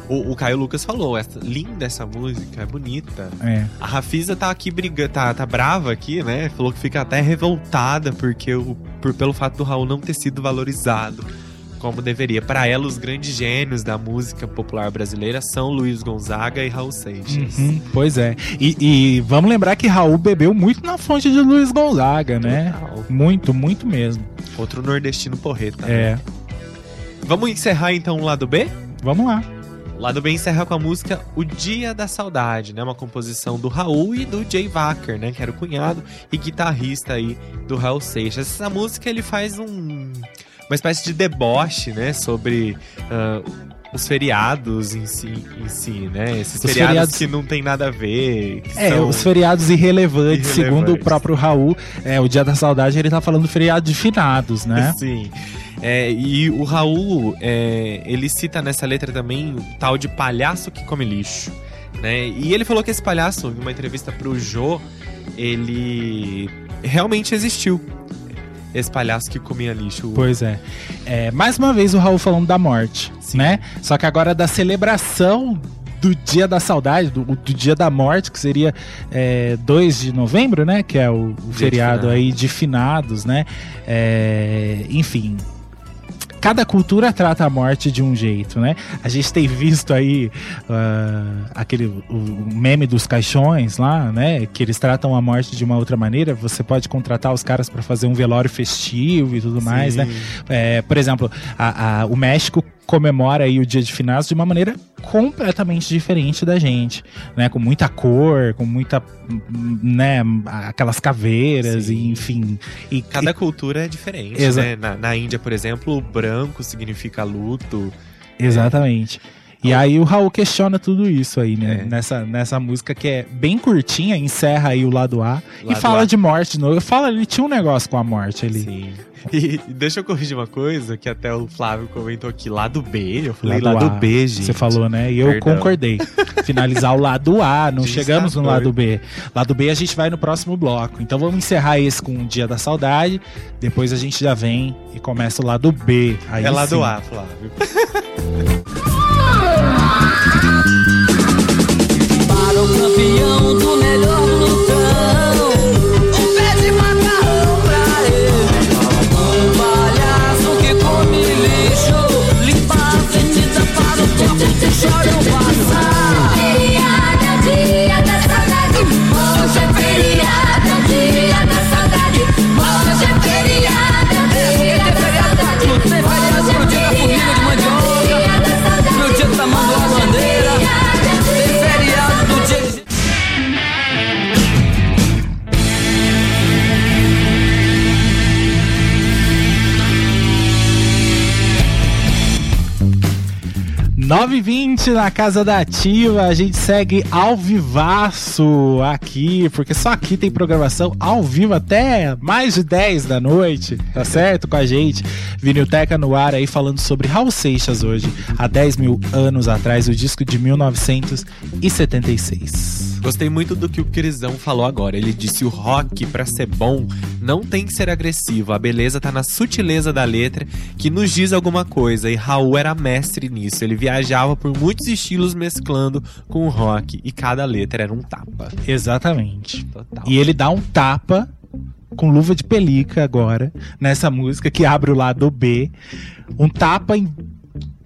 O, o, Caio Lucas falou, essa, linda essa música, é bonita. É. A Rafisa tá aqui brigando, tá, tá brava aqui, né? Falou que fica até revoltada porque o, por, pelo fato do Raul não ter sido valorizado como deveria. Para ela, os grandes gênios da música popular brasileira são Luiz Gonzaga e Raul Seixas. Uhum, pois é. E, e, vamos lembrar que Raul bebeu muito na fonte de Luiz Gonzaga, né? Total. Muito, muito mesmo. Outro nordestino porreta. É. Né? Vamos encerrar então o lado B? Vamos lá. Lado B encerra com a música O Dia da Saudade, né? Uma composição do Raul e do Jay Wacker, né? Que era o cunhado e guitarrista aí do Raul Seixas. Essa música ele faz um uma espécie de deboche, né? Sobre uh, os feriados em si, em si né? Esses feriados, feriados, que não tem nada a ver. É, os feriados irrelevantes, irrelevantes, segundo o próprio Raul. É, o Dia da Saudade ele tá falando feriado de finados, né? Sim. É, e o Raul, é, ele cita nessa letra também o tal de palhaço que come lixo. Né? E ele falou que esse palhaço, em uma entrevista pro Jô, ele realmente existiu. Esse palhaço que comia lixo. Pois é. é mais uma vez o Raul falando da morte, Sim. né? Só que agora da celebração do Dia da Saudade, do, do Dia da Morte, que seria é, 2 de novembro, né? Que é o, o feriado aí de finados, né? É, enfim, cada cultura trata a morte de um jeito, né? A gente tem visto aí uh, aquele o meme dos caixões lá, né? Que eles tratam a morte de uma outra maneira. Você pode contratar os caras para fazer um velório festivo e tudo Sim. mais, né? É, por exemplo, a, a, o México comemora aí o dia de finados de uma maneira completamente diferente da gente, né? Com muita cor, com muita, né? Aquelas caveiras, e, enfim. E cada e, cultura é diferente, né? Na, na Índia, por exemplo, o branco significa luto. Exatamente. É. E aí o Raul questiona tudo isso aí, né? É. Nessa, nessa música que é bem curtinha, encerra aí o lado A lado e fala a. de morte de novo. Fala, ele tinha um negócio com a morte ali. Sim. E deixa eu corrigir uma coisa, que até o Flávio comentou aqui, lado B. Eu falei lado, lado B, gente. Você falou, né? E eu Perdão. concordei. Finalizar o lado A, não chegamos no lado B. Lado B a gente vai no próximo bloco. Então vamos encerrar esse com o Dia da Saudade. Depois a gente já vem e começa o lado B. Aí é lado sim. A, Flávio. Para 9h20 na casa da Ativa, a gente segue ao vivaço aqui, porque só aqui tem programação ao vivo até mais de 10 da noite, tá certo? Com a gente. Vinilteca no ar aí falando sobre Raul Seixas hoje, há 10 mil anos atrás, o disco de 1976. Gostei muito do que o Crisão falou agora. Ele disse: o rock, pra ser bom, não tem que ser agressivo. A beleza tá na sutileza da letra que nos diz alguma coisa. E Raul era mestre nisso. Ele viajava por muitos estilos mesclando com o rock. E cada letra era um tapa. Exatamente. Total. E ele dá um tapa com luva de pelica agora, nessa música que abre o lado B. Um tapa em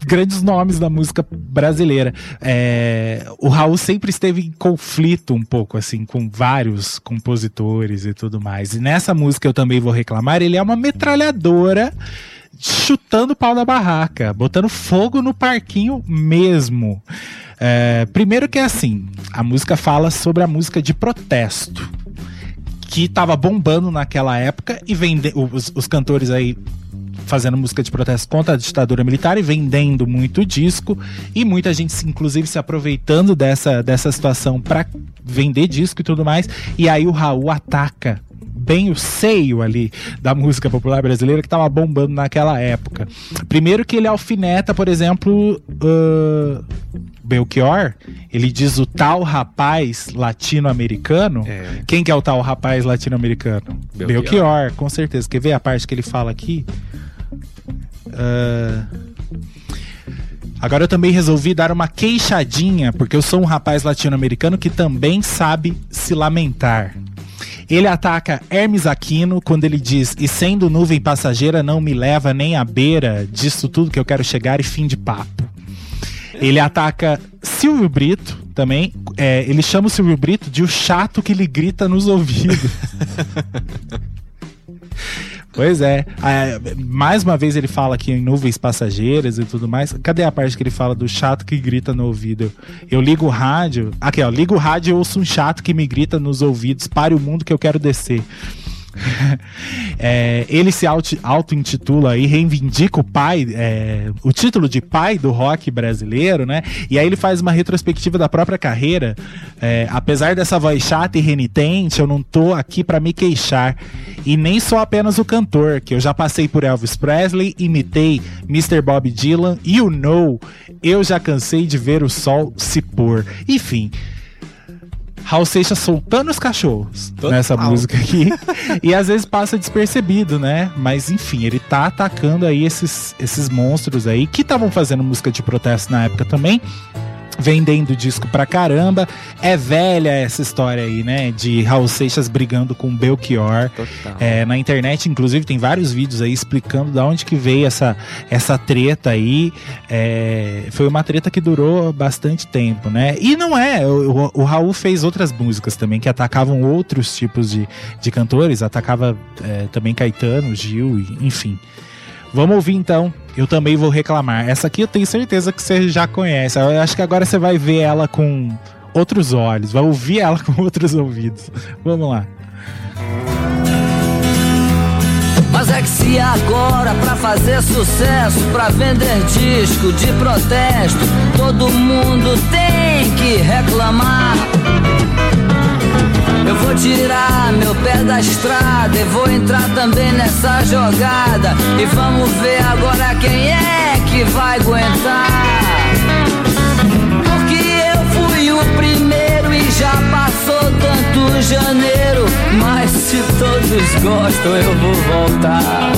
grandes nomes da música brasileira. É, o Raul sempre esteve em conflito um pouco, assim, com vários compositores e tudo mais. E nessa música eu também vou reclamar, ele é uma metralhadora chutando o pau da barraca, botando fogo no parquinho mesmo. É, primeiro que é assim, a música fala sobre a música de protesto que tava bombando naquela época e vende os, os cantores aí fazendo música de protesto contra a ditadura militar e vendendo muito disco e muita gente inclusive se aproveitando dessa, dessa situação para vender disco e tudo mais e aí o Raul ataca bem o seio ali da música popular brasileira que tava bombando naquela época. Primeiro que ele alfineta, por exemplo, ah, Belchior, ele diz o tal rapaz latino-americano. É. Quem que é o tal rapaz latino-americano? Belchior. Belchior. com certeza. Quer ver a parte que ele fala aqui? Ah, Agora eu também resolvi dar uma queixadinha, porque eu sou um rapaz latino-americano que também sabe se lamentar. Ele ataca Hermes Aquino quando ele diz: E sendo nuvem passageira, não me leva nem à beira disso tudo que eu quero chegar e fim de papo. Ele ataca Silvio Brito também. É, ele chama o Silvio Brito de o chato que lhe grita nos ouvidos. Pois é. Ah, mais uma vez ele fala aqui em nuvens passageiras e tudo mais. Cadê a parte que ele fala do chato que grita no ouvido? Eu ligo o rádio. Aqui, ó. Ligo o rádio e ouço um chato que me grita nos ouvidos. Pare o mundo que eu quero descer. É, ele se auto- auto-intitula e reivindica o pai, é, o título de pai do rock brasileiro, né? E aí ele faz uma retrospectiva da própria carreira. É, apesar dessa voz chata e renitente, eu não tô aqui pra me queixar. E nem sou apenas o cantor, que eu já passei por Elvis Presley, imitei Mr. Bob Dylan, you know, eu já cansei de ver o sol se pôr. Enfim. Raul Seixas soltando os cachorros Total. nessa música aqui. e às vezes passa despercebido, né? Mas enfim, ele tá atacando aí esses, esses monstros aí que estavam fazendo música de protesto na época também. Vendendo disco pra caramba. É velha essa história aí, né? De Raul Seixas brigando com Belchior. É, na internet, inclusive, tem vários vídeos aí explicando de onde que veio essa, essa treta aí. É, foi uma treta que durou bastante tempo, né? E não é, o, o Raul fez outras músicas também que atacavam outros tipos de, de cantores, atacava é, também Caetano, Gil, enfim. Vamos ouvir então. Eu também vou reclamar. Essa aqui eu tenho certeza que você já conhece. Eu acho que agora você vai ver ela com outros olhos, vai ouvir ela com outros ouvidos. Vamos lá. Mas é que se agora pra fazer sucesso, pra vender disco de protesto, todo mundo tem que reclamar. Vou tirar meu pé da estrada e vou entrar também nessa jogada. E vamos ver agora quem é que vai aguentar. Porque eu fui o primeiro e já passou tanto janeiro. Mas se todos gostam, eu vou voltar.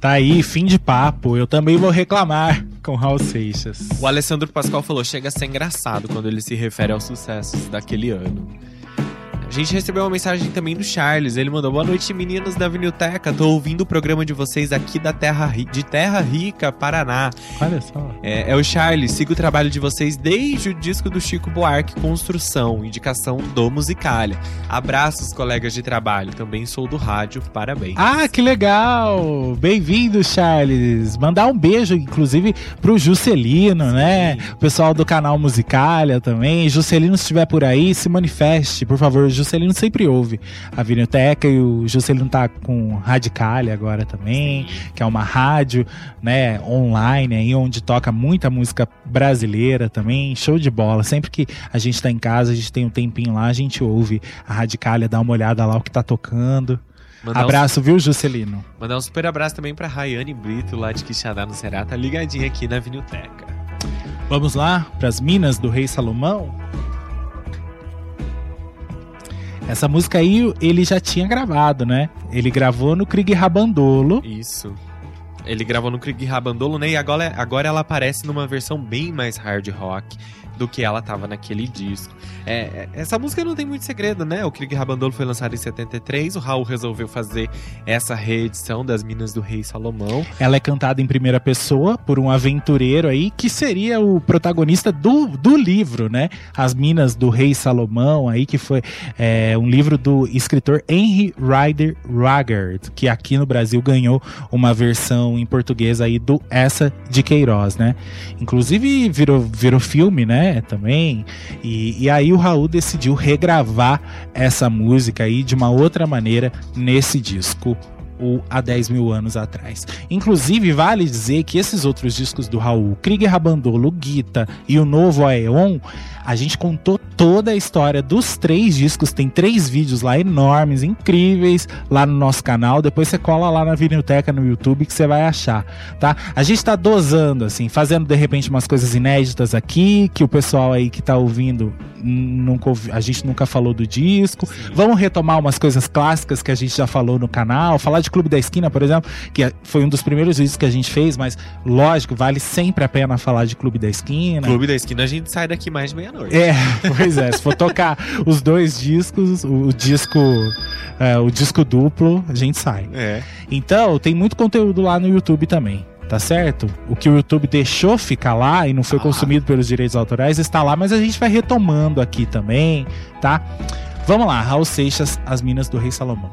Tá aí, fim de papo. Eu também vou reclamar com Raul Seixas. O Alessandro Pascoal falou: chega a ser engraçado quando ele se refere aos sucessos daquele ano. A gente recebeu uma mensagem também do Charles. Ele mandou: Boa noite, meninos da Vinilteca. Tô ouvindo o programa de vocês aqui da Terra, Ri- de Terra Rica, Paraná. Olha só. É, é o Charles, sigo o trabalho de vocês desde o disco do Chico Buarque, Construção, indicação do Musicalia. Abraços, colegas de trabalho. Também sou do rádio, parabéns. Ah, que legal! Bem-vindo, Charles. Mandar um beijo, inclusive, pro Juscelino, né? O pessoal do canal Musicalia também. Juscelino, se estiver por aí, se manifeste, por favor, Juscelino sempre ouve a Vinilteca e o Juscelino tá com Radicale agora também, que é uma rádio, né, online aí, onde toca muita música brasileira também, show de bola. Sempre que a gente tá em casa, a gente tem um tempinho lá, a gente ouve a Radicalha, dá uma olhada lá o que tá tocando. Mandar Abraço, viu, Juscelino? Um, mandar um super abraço também pra Rayane Brito, lá de Quixadá, no Ceará. Tá ligadinha aqui na Vinilteca. Vamos lá para as Minas do Rei Salomão. Essa música aí ele já tinha gravado, né? Ele gravou no Krieg Rabandolo. Isso. Ele gravou no Krieg Rabandolo, né? E agora, agora ela aparece numa versão bem mais hard rock do que ela tava naquele disco. É, é, essa música não tem muito segredo, né? O Krieg Rabandolo foi lançado em 73, o Raul resolveu fazer essa reedição das Minas do Rei Salomão. Ela é cantada em primeira pessoa por um aventureiro aí que seria o protagonista do, do livro, né? As Minas do Rei Salomão aí, que foi é, um livro do escritor Henry Ryder Ruggard, que aqui no Brasil ganhou uma versão em português aí do Essa de Queiroz, né? Inclusive virou, virou filme, né? Também. E, e aí o Raul decidiu regravar essa música aí de uma outra maneira nesse disco ou há 10 mil anos atrás. Inclusive, vale dizer que esses outros discos do Raul, Krieger Rabandolo, Guita e o novo Aeon, a gente contou toda a história dos três discos. Tem três vídeos lá enormes, incríveis, lá no nosso canal. Depois você cola lá na Vinilteca no YouTube que você vai achar, tá? A gente tá dosando, assim, fazendo de repente umas coisas inéditas aqui, que o pessoal aí que tá ouvindo nunca ouvi- a gente nunca falou do disco. Vamos retomar umas coisas clássicas que a gente já falou no canal. Falar de Clube da Esquina, por exemplo, que é- foi um dos primeiros vídeos que a gente fez, mas lógico, vale sempre a pena falar de Clube da Esquina. Clube da Esquina, a gente sai daqui mais de meia-noite. É, pois é. Se for tocar os dois discos, o, o disco, é, o disco duplo, a gente sai. É. Então, tem muito conteúdo lá no YouTube também. Tá certo? O que o YouTube deixou ficar lá e não foi consumido pelos direitos autorais está lá, mas a gente vai retomando aqui também, tá? Vamos lá, Raul Seixas, As Minas do Rei Salomão.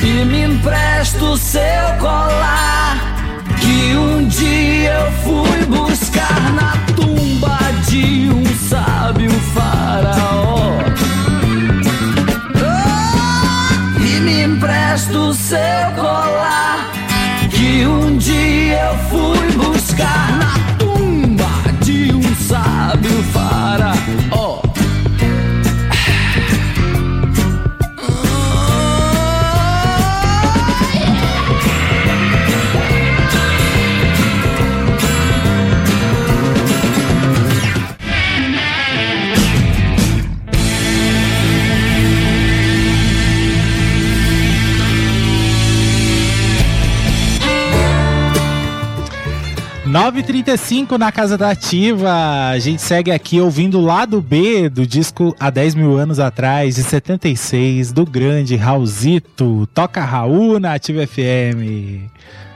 E me empresta o seu colar Que um dia eu fui buscar na de um sábio faraó. Oh, E me empresta o seu colar Que um dia eu fui buscar 9h35 na Casa da Ativa. A gente segue aqui ouvindo o lado B do disco Há 10 mil anos atrás, de 76, do grande Raulzito. Toca Raul na Ativa FM.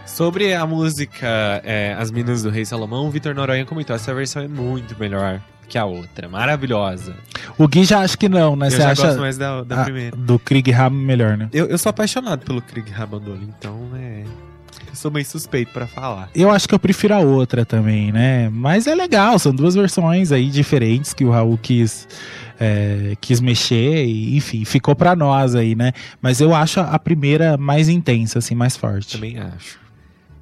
Sobre a música é, As Minas do Rei Salomão, o Vitor Noronha comentou: essa versão é muito melhor que a outra. Maravilhosa. O Gui já acha que não, né? Eu Você já acha gosto mais da, da a- primeira. do Krieg Ram melhor, né? Eu, eu sou apaixonado pelo Krieg Rabandolo, então é. Sou meio suspeito pra falar. Eu acho que eu prefiro a outra também, né? Mas é legal, são duas versões aí diferentes que o Raul quis, é, quis mexer e, enfim, ficou pra nós aí, né? Mas eu acho a primeira mais intensa, assim, mais forte. Também acho.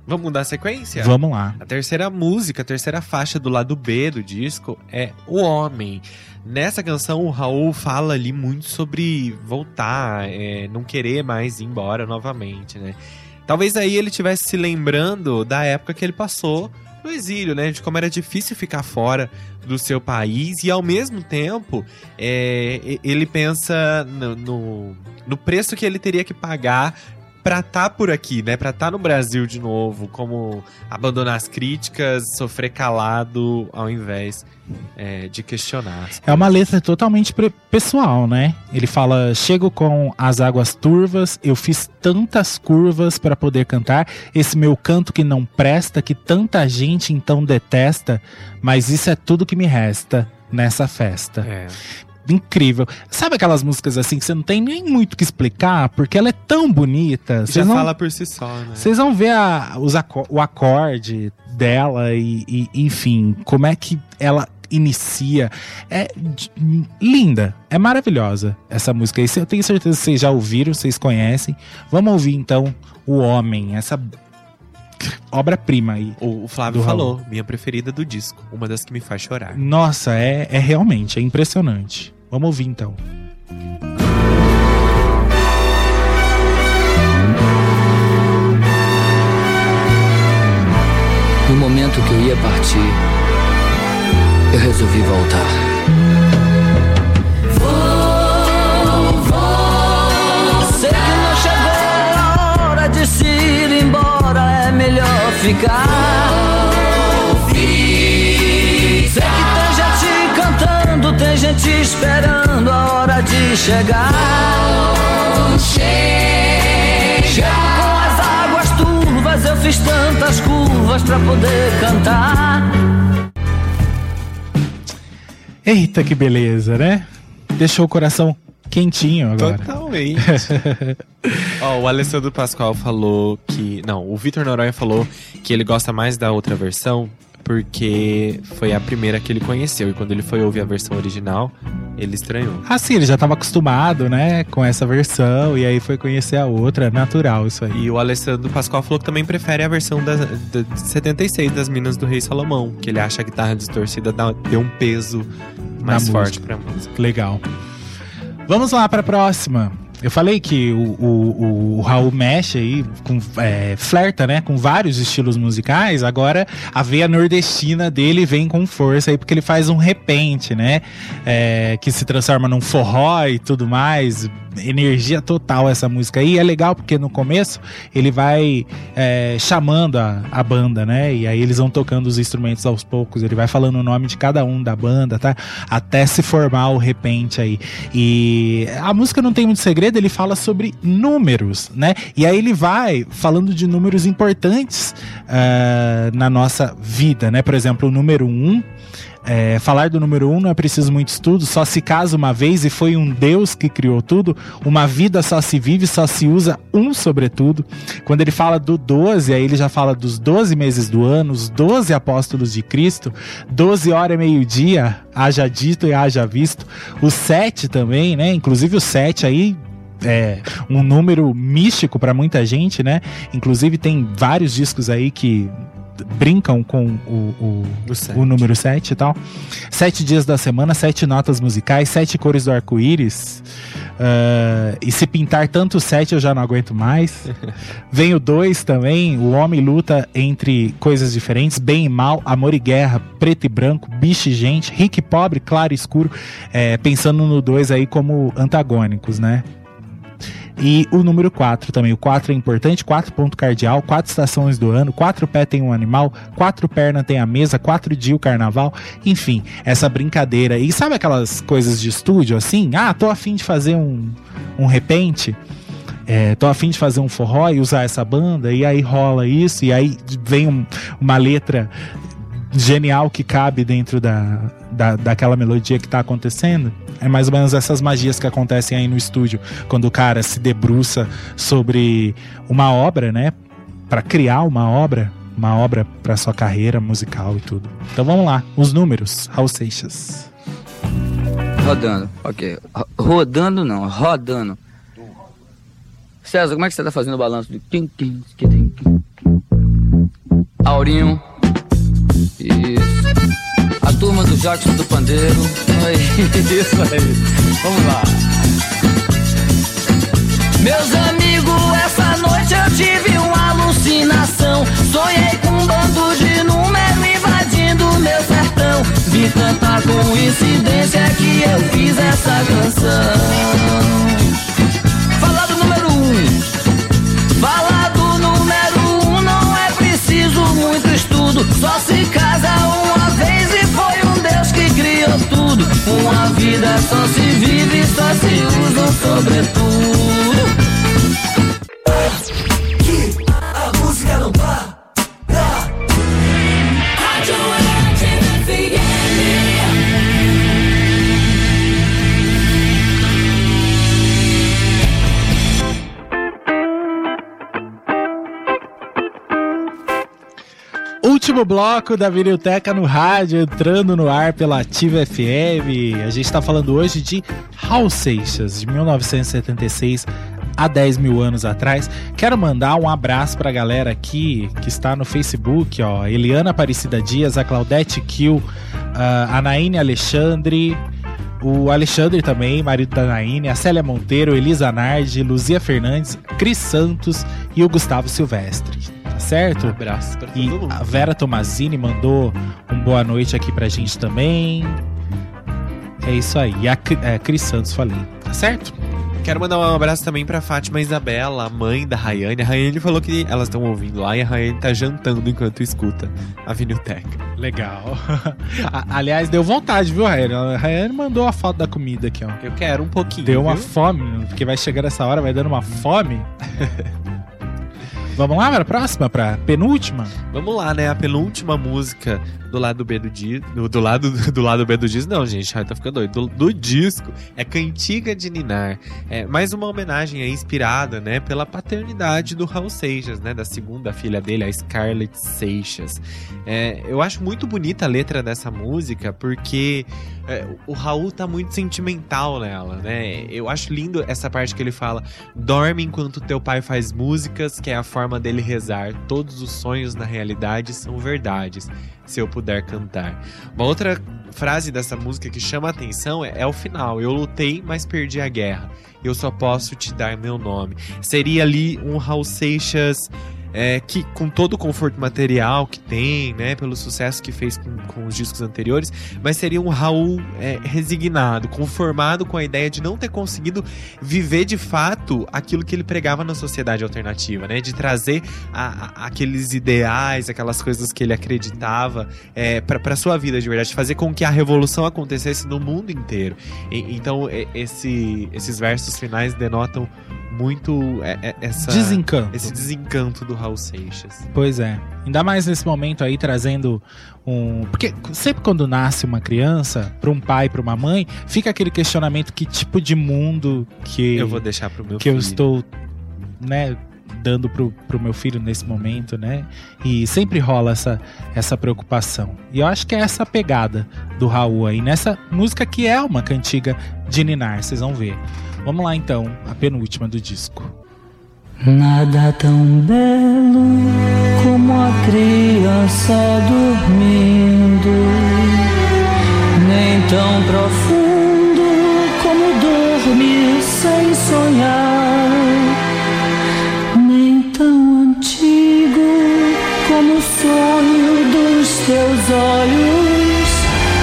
Vamos mudar a sequência? Vamos lá. A terceira música, a terceira faixa do lado B do disco é O Homem. Nessa canção, o Raul fala ali muito sobre voltar, é, não querer mais ir embora novamente, né? Talvez aí ele estivesse se lembrando da época que ele passou no exílio, né? De como era difícil ficar fora do seu país e ao mesmo tempo é, ele pensa no, no, no preço que ele teria que pagar pra estar por aqui, né? Pra estar no Brasil de novo, como abandonar as críticas, sofrer calado ao invés é, de questionar. É uma letra totalmente pessoal, né? Ele fala: Chego com as águas turvas, eu fiz tantas curvas para poder cantar. Esse meu canto que não presta, que tanta gente então detesta, mas isso é tudo que me resta nessa festa. É. Incrível. Sabe aquelas músicas assim que você não tem nem muito o que explicar, porque ela é tão bonita. Já não- fala por si só, né? vocês vão ver a- os o acorde dela e, e, enfim, como é que ela inicia. É linda, é maravilhosa essa música. aí. Eu tenho certeza que vocês já ouviram, vocês conhecem. Vamos ouvir então O Homem, essa obra-prima aí. O, Flávio falou, minha preferida do disco. Uma das que me faz chorar. Nossa, é, é realmente, é impressionante. Vamos ouvir então. No momento que eu ia partir, eu resolvi voltar. Sei tem gente esperando a hora de chegar. Chego com as águas turvas, eu fiz tantas curvas pra poder cantar. Eita, que beleza, né? Deixou o coração quentinho agora. Totalmente. Ó, o Alessandro Pascoal falou que. Não, o Vitor Noronha falou que ele gosta mais da outra versão porque foi a primeira que ele conheceu. E quando ele foi ouvir a versão original, ele estranhou. Ah, sim, ele já estava acostumado, né, com essa versão, e aí foi conhecer a outra, é natural isso aí. E o Alessandro Pascoal falou que também prefere a versão da, da de 76 das Minas do Rei Salomão, que ele acha a guitarra distorcida dá, deu um peso mais Na forte música. pra música. Legal. Vamos lá para a próxima. Eu falei que o, o, o Raul mexe aí, com, é, flerta, né, com vários estilos musicais. Agora a veia nordestina dele vem com força aí, porque ele faz um repente, né, é, que se transforma num forró e tudo mais. Energia total essa música aí. É legal porque no começo ele vai é, chamando a, a banda, né, e aí eles vão tocando os instrumentos aos poucos. Ele vai falando o nome de cada um da banda, tá? Até se formar o repente aí. E a música não tem muito segredo, ele fala sobre números, né? E aí ele vai falando de números importantes ah, na nossa vida, né? Por exemplo, o número um. É, falar do número um não é preciso muito estudo, só se casa uma vez e foi um Deus que criou tudo. Uma vida só se vive, só se usa um sobretudo. Quando ele fala do 12, aí ele já fala dos 12 meses do ano, os 12 apóstolos de Cristo, 12 horas e meio-dia, haja dito e haja visto. O 7 também, né? Inclusive o 7 aí é um número místico para muita gente, né? Inclusive tem vários discos aí que brincam com o, o, o número 7 e tal. Sete dias da semana, sete notas musicais, sete cores do arco-íris. Ah, e se pintar tanto sete eu já não aguento mais. Vem o 2 também. O homem luta entre coisas diferentes: bem e mal, amor e guerra, preto e branco, bicho e gente, rico e pobre, claro e escuro. É, pensando no 2 aí como antagônicos, né? E o número 4 também. O 4 é importante, 4 ponto cardial, 4 estações do ano, 4 pé tem um animal, 4 perna tem a mesa, 4 dia o carnaval. Enfim, essa brincadeira. E sabe aquelas coisas de estúdio assim? Ah, tô afim de fazer um, um repente. É, tô afim de fazer um forró e usar essa banda, e aí rola isso, e aí vem um- uma letra genial que cabe dentro da, da, daquela melodia que tá acontecendo. É mais ou menos essas magias que acontecem aí no estúdio, quando o cara se debruça sobre uma obra, né? Pra criar uma obra, uma obra pra sua carreira musical e tudo. Então vamos lá, os números, Raul Seixas. Rodando, ok. Ro- Rodando não, rodando. César, como é que você tá fazendo o balanço tim? Aurinho. Isso. A turma do Jackson do Pandeiro. Isso aí. Vamos lá. Meus amigos, essa noite eu tive uma alucinação. Sonhei com um bando de número invadindo meu sertão. Vi tanta coincidência que eu fiz essa canção. Só se casa uma vez e foi um Deus que criou tudo. Uma vida só se vive, só se usa um sobretudo. Último bloco da Biblioteca no rádio, entrando no ar pela Ativa FM. A gente está falando hoje de Raul Seixas, de 1976 há 10 mil anos atrás. Quero mandar um abraço pra galera aqui que está no Facebook, ó. Eliana Aparecida Dias, a Claudete Kill, a Naine Alexandre, o Alexandre também, marido da Naine, a Célia Monteiro, Elisa Nardi, Luzia Fernandes, Cris Santos e o Gustavo Silvestre. Tá certo? Um abraço pra todo E mundo. a Vera Tomazini mandou um boa noite aqui pra gente também. É isso aí. E a é, Cris Santos, falei. Tá certo? Quero mandar um abraço também pra Fátima Isabela, a mãe da Rayane. A Rayane falou que elas estão ouvindo lá e a Rayane tá jantando enquanto escuta a Vinilteca. Legal. A- Aliás, deu vontade, viu, Rayane? A Rayane mandou a foto da comida aqui, ó. Eu quero um pouquinho. Deu uma viu? fome, porque vai chegar essa hora, vai dando uma fome. Vamos lá para a próxima, pra penúltima? Vamos lá, né? A penúltima música do lado B do disco. Do, do lado, do lado B do disco, não, gente. Ai, tá ficando doido. Do, do disco é Cantiga de Ninar. É mais uma homenagem aí, inspirada, né? Pela paternidade do Raul Seixas, né? Da segunda filha dele, a Scarlett Seixas. É, eu acho muito bonita a letra dessa música, porque é, o Raul tá muito sentimental nela, né? Eu acho lindo essa parte que ele fala: dorme enquanto teu pai faz músicas, que é a forma dele rezar. Todos os sonhos na realidade são verdades, se eu puder cantar. Uma outra frase dessa música que chama a atenção é, é o final: Eu lutei, mas perdi a guerra. Eu só posso te dar meu nome. Seria ali um Raul Seixas é, que com todo o conforto material que tem, né, pelo sucesso que fez com, com os discos anteriores, mas seria um Raul é, resignado, conformado com a ideia de não ter conseguido viver de fato aquilo que ele pregava na sociedade alternativa, né, de trazer a- a- aqueles ideais, aquelas coisas que ele acreditava é, para sua vida de verdade, fazer com que a revolução acontecesse no mundo inteiro. E- então esse, esses versos finais denotam muito é, é, essa Desencanto. esse desencanto do Raul Seixas. Pois é. Ainda mais nesse momento aí trazendo um. Porque sempre quando nasce uma criança, para um pai, para uma mãe, fica aquele questionamento: que tipo de mundo que, Eu vou deixar pro meu que filho. eu estou, né, dando pro, pro meu filho nesse momento, né? E sempre rola essa, essa preocupação. E eu acho que é essa pegada do Raul aí, nessa música que é uma cantiga de Ninar, vocês vão ver. Vamos lá então, a penúltima do disco. Nada tão belo como a criança dormindo, nem tão profundo como dormir sem sonhar, nem tão antigo como o sonho dos teus olhos,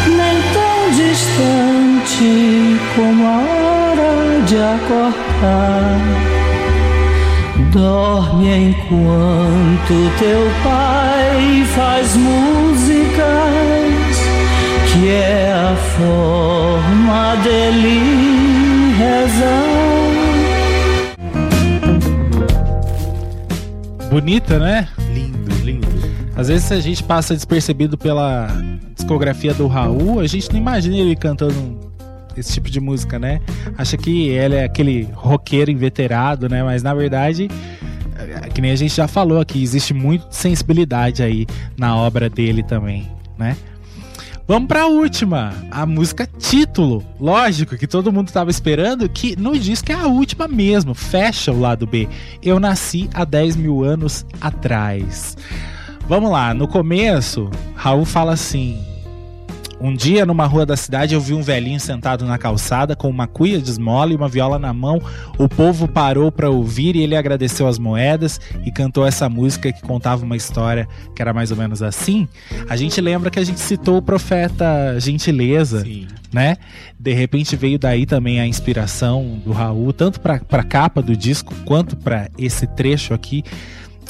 nem tão distante como a hora de acordar. Dorme enquanto teu pai faz músicas, que é a forma dele rezar. Bonita, né? Lindo, lindo. Às vezes a gente passa despercebido pela discografia do Raul, a gente não imagina ele cantando esse tipo de música, né? Acha que ele é aquele roqueiro inveterado, né? Mas na verdade, é, que nem a gente já falou aqui, existe muita sensibilidade aí na obra dele também, né? Vamos pra última, a música título. Lógico que todo mundo tava esperando que no disco é a última mesmo, fecha o lado B. Eu nasci há 10 mil anos atrás. Vamos lá, no começo, Raul fala assim: Um dia, numa rua da cidade, eu vi um velhinho sentado na calçada com uma cuia de esmola e uma viola na mão. O povo parou para ouvir e ele agradeceu as moedas e cantou essa música que contava uma história que era mais ou menos assim. A gente lembra que a gente citou o profeta Gentileza Sim. né? De repente veio daí também a inspiração do Raul, tanto para a capa do disco quanto para esse trecho aqui.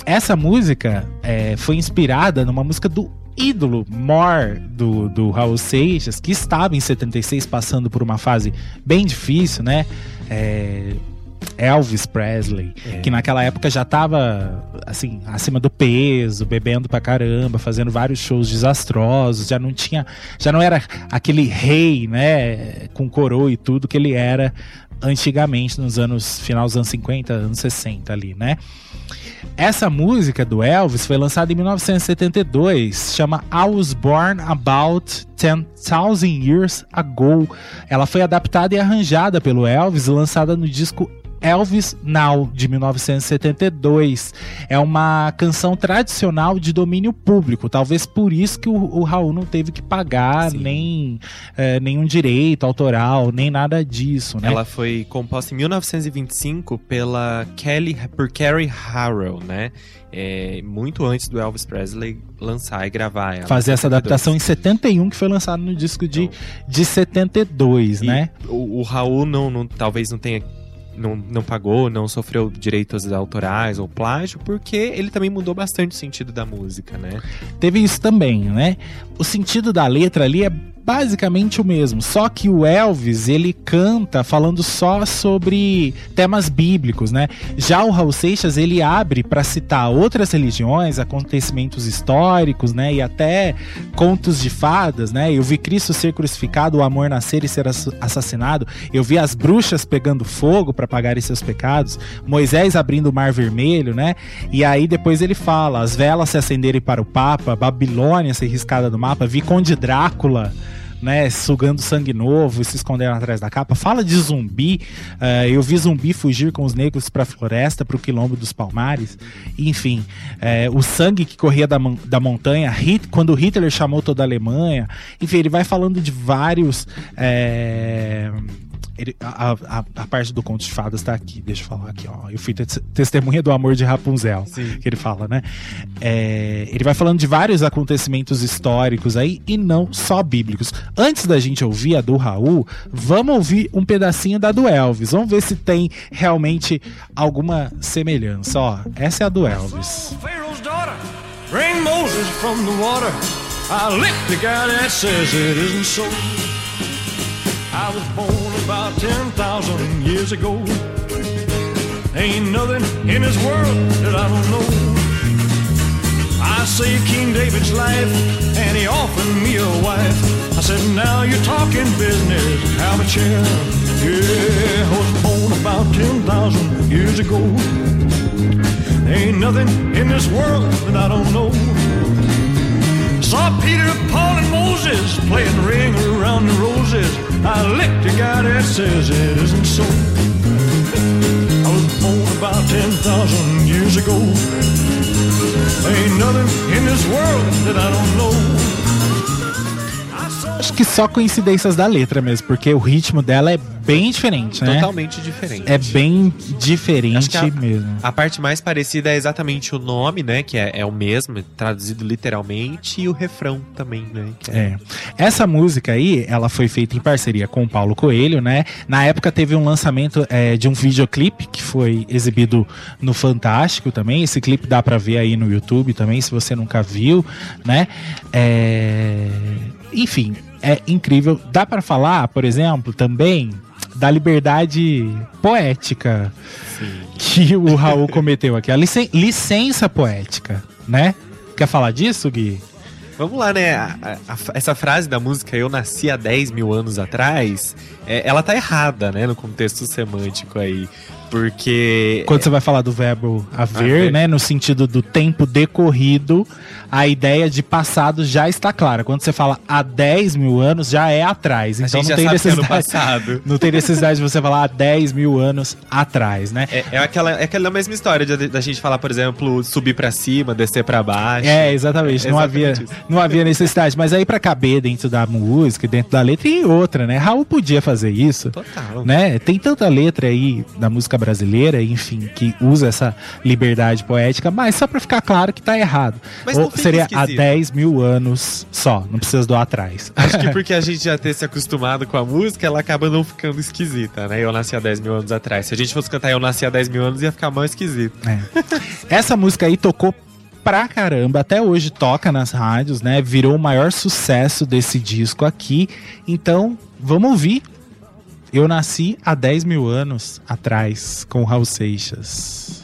Essa música é, foi inspirada numa música do ídolo More do, do Raul Seixas, que estava em 76 passando por uma fase bem difícil, né? É, Elvis Presley, É. que naquela época já tava assim, acima do peso, bebendo pra caramba, fazendo vários shows desastrosos, já não tinha, já não era aquele rei, né, com coroa e tudo que ele era antigamente, nos anos final dos anos 50, anos 60 ali, né? Essa música do Elvis foi lançada em 1972, chama I Was Born About 10,000 Years Ago. Ela foi adaptada e arranjada pelo Elvis, lançada no disco Elvis Now, de 1972. É uma canção tradicional de domínio público. Talvez por isso que o, o Raul não teve que pagar Sim. nem eh, nenhum direito autoral, nem nada disso, né? Ela foi composta em 1925 pela Kelly, por Carrie Harrell, né? É, muito antes do Elvis Presley lançar e gravar ela. Fazer essa 72. adaptação em 71, que foi lançado no disco de, de 72, E né? O, o Raul não, não- talvez não tenha. Não, não pagou, não sofreu direitos autorais ou plágio, porque ele também mudou bastante o sentido da música, né? Teve isso também, né? O sentido da letra ali é basicamente o mesmo, só que o Elvis, ele canta falando só sobre temas bíblicos, né? Já o Raul Seixas, ele abre para citar outras religiões, acontecimentos históricos, né, e até contos de fadas, né? Eu vi Cristo ser crucificado, o amor nascer e ser ass- assassinado. Eu vi as bruxas pegando fogo para pagarem seus pecados, Moisés abrindo o mar vermelho, né? E aí depois ele fala: as velas se acenderem para o Papa, Babilônia ser riscada do mapa, vi Conde Drácula. Né, sugando sangue novo e se escondendo atrás da capa. Fala de zumbi. eh, eu vi zumbi fugir com os negros para a floresta, para o quilombo dos Palmares. Enfim, eh, o sangue que corria da, da montanha. Hit, quando Hitler chamou toda a Alemanha. Enfim, ele vai falando de vários. eh, ele- a, a- a parte do conto de fadas tá aqui. Deixa eu falar aqui, ó. Eu fui te- testemunha do amor de Rapunzel. Sim. Que ele fala, né? É, ele vai falando de vários acontecimentos históricos aí e não só bíblicos. Antes da gente ouvir a do Raul, vamos ouvir um pedacinho da do Elvis. Vamos ver se tem realmente alguma semelhança. Ó, essa é a do Elvis. Bring Moses from the water. I lick the guy that says it isn't so. I was born about 10,000 years ago. Ain't nothing in this world that I don't know. I saved King David's life and he offered me a wife. I said, now you're talking business, have a chair. Yeah, I was born about 10,000 years ago. Ain't nothing in this world that I don't know. Saw Peter, Paul, and Moses playing ring around the roses. I licked a guy that says it isn't so. I was born about 10,000 years ago. Ain't nothing in this world that I don't know. Acho que só coincidências da letra mesmo, porque o ritmo dela é bem diferente, né? Totalmente diferente. É bem diferente a- mesmo. A parte mais parecida é exatamente o nome, né? Que é, é o mesmo, traduzido literalmente, e o refrão também, né? que É. Essa música aí, ela foi feita em parceria com o Paulo Coelho, né? Na época teve um lançamento é, de um videoclipe que foi exibido no Fantástico também. Esse clipe dá pra ver aí no YouTube também, se você nunca viu, né? É... Enfim, é incrível. Dá pra falar, por exemplo, também da liberdade poética que o Raul cometeu aqui. A licen- licença poética, né? Quer falar disso, Gui? Vamos lá, né? A- a- essa frase da música Eu Nasci há 10 mil anos atrás, é, ela tá errada, né? No contexto semântico aí. Porque. Quando você vai falar do verbo haver, Haver. né, no sentido do tempo decorrido, a ideia de passado já está clara. Quando você fala há 10 mil anos, já é atrás. Então não tem é necessidade. passado. Não tem necessidade de você falar há 10 mil anos atrás, né? É, é aquela, é aquela mesma história de- da gente falar, por exemplo, subir pra cima, descer pra baixo. É, exatamente. Não, Exatamente havia, isso. não havia necessidade. Mas aí, pra caber dentro da música, dentro da letra, e outra, né? Raul podia fazer isso. Total. né? Tem tanta letra aí da música brasileira, enfim, que usa essa liberdade poética, mas só pra ficar claro que tá errado. Mas Ou seria há esquisito. 10 mil anos só, não precisa do atrás. Acho que porque a gente já ter se acostumado com a música, ela acaba não ficando esquisita, né? Eu nasci há 10 mil anos atrás. Se a gente fosse cantar Eu Nasci há 10 mil anos, ia ficar mais esquisito. É. Essa música aí tocou pra caramba, até hoje toca nas rádios, né? Virou o maior sucesso desse disco aqui. Então, vamos ouvir. Eu nasci há 10 mil anos atrás com Raul Seixas.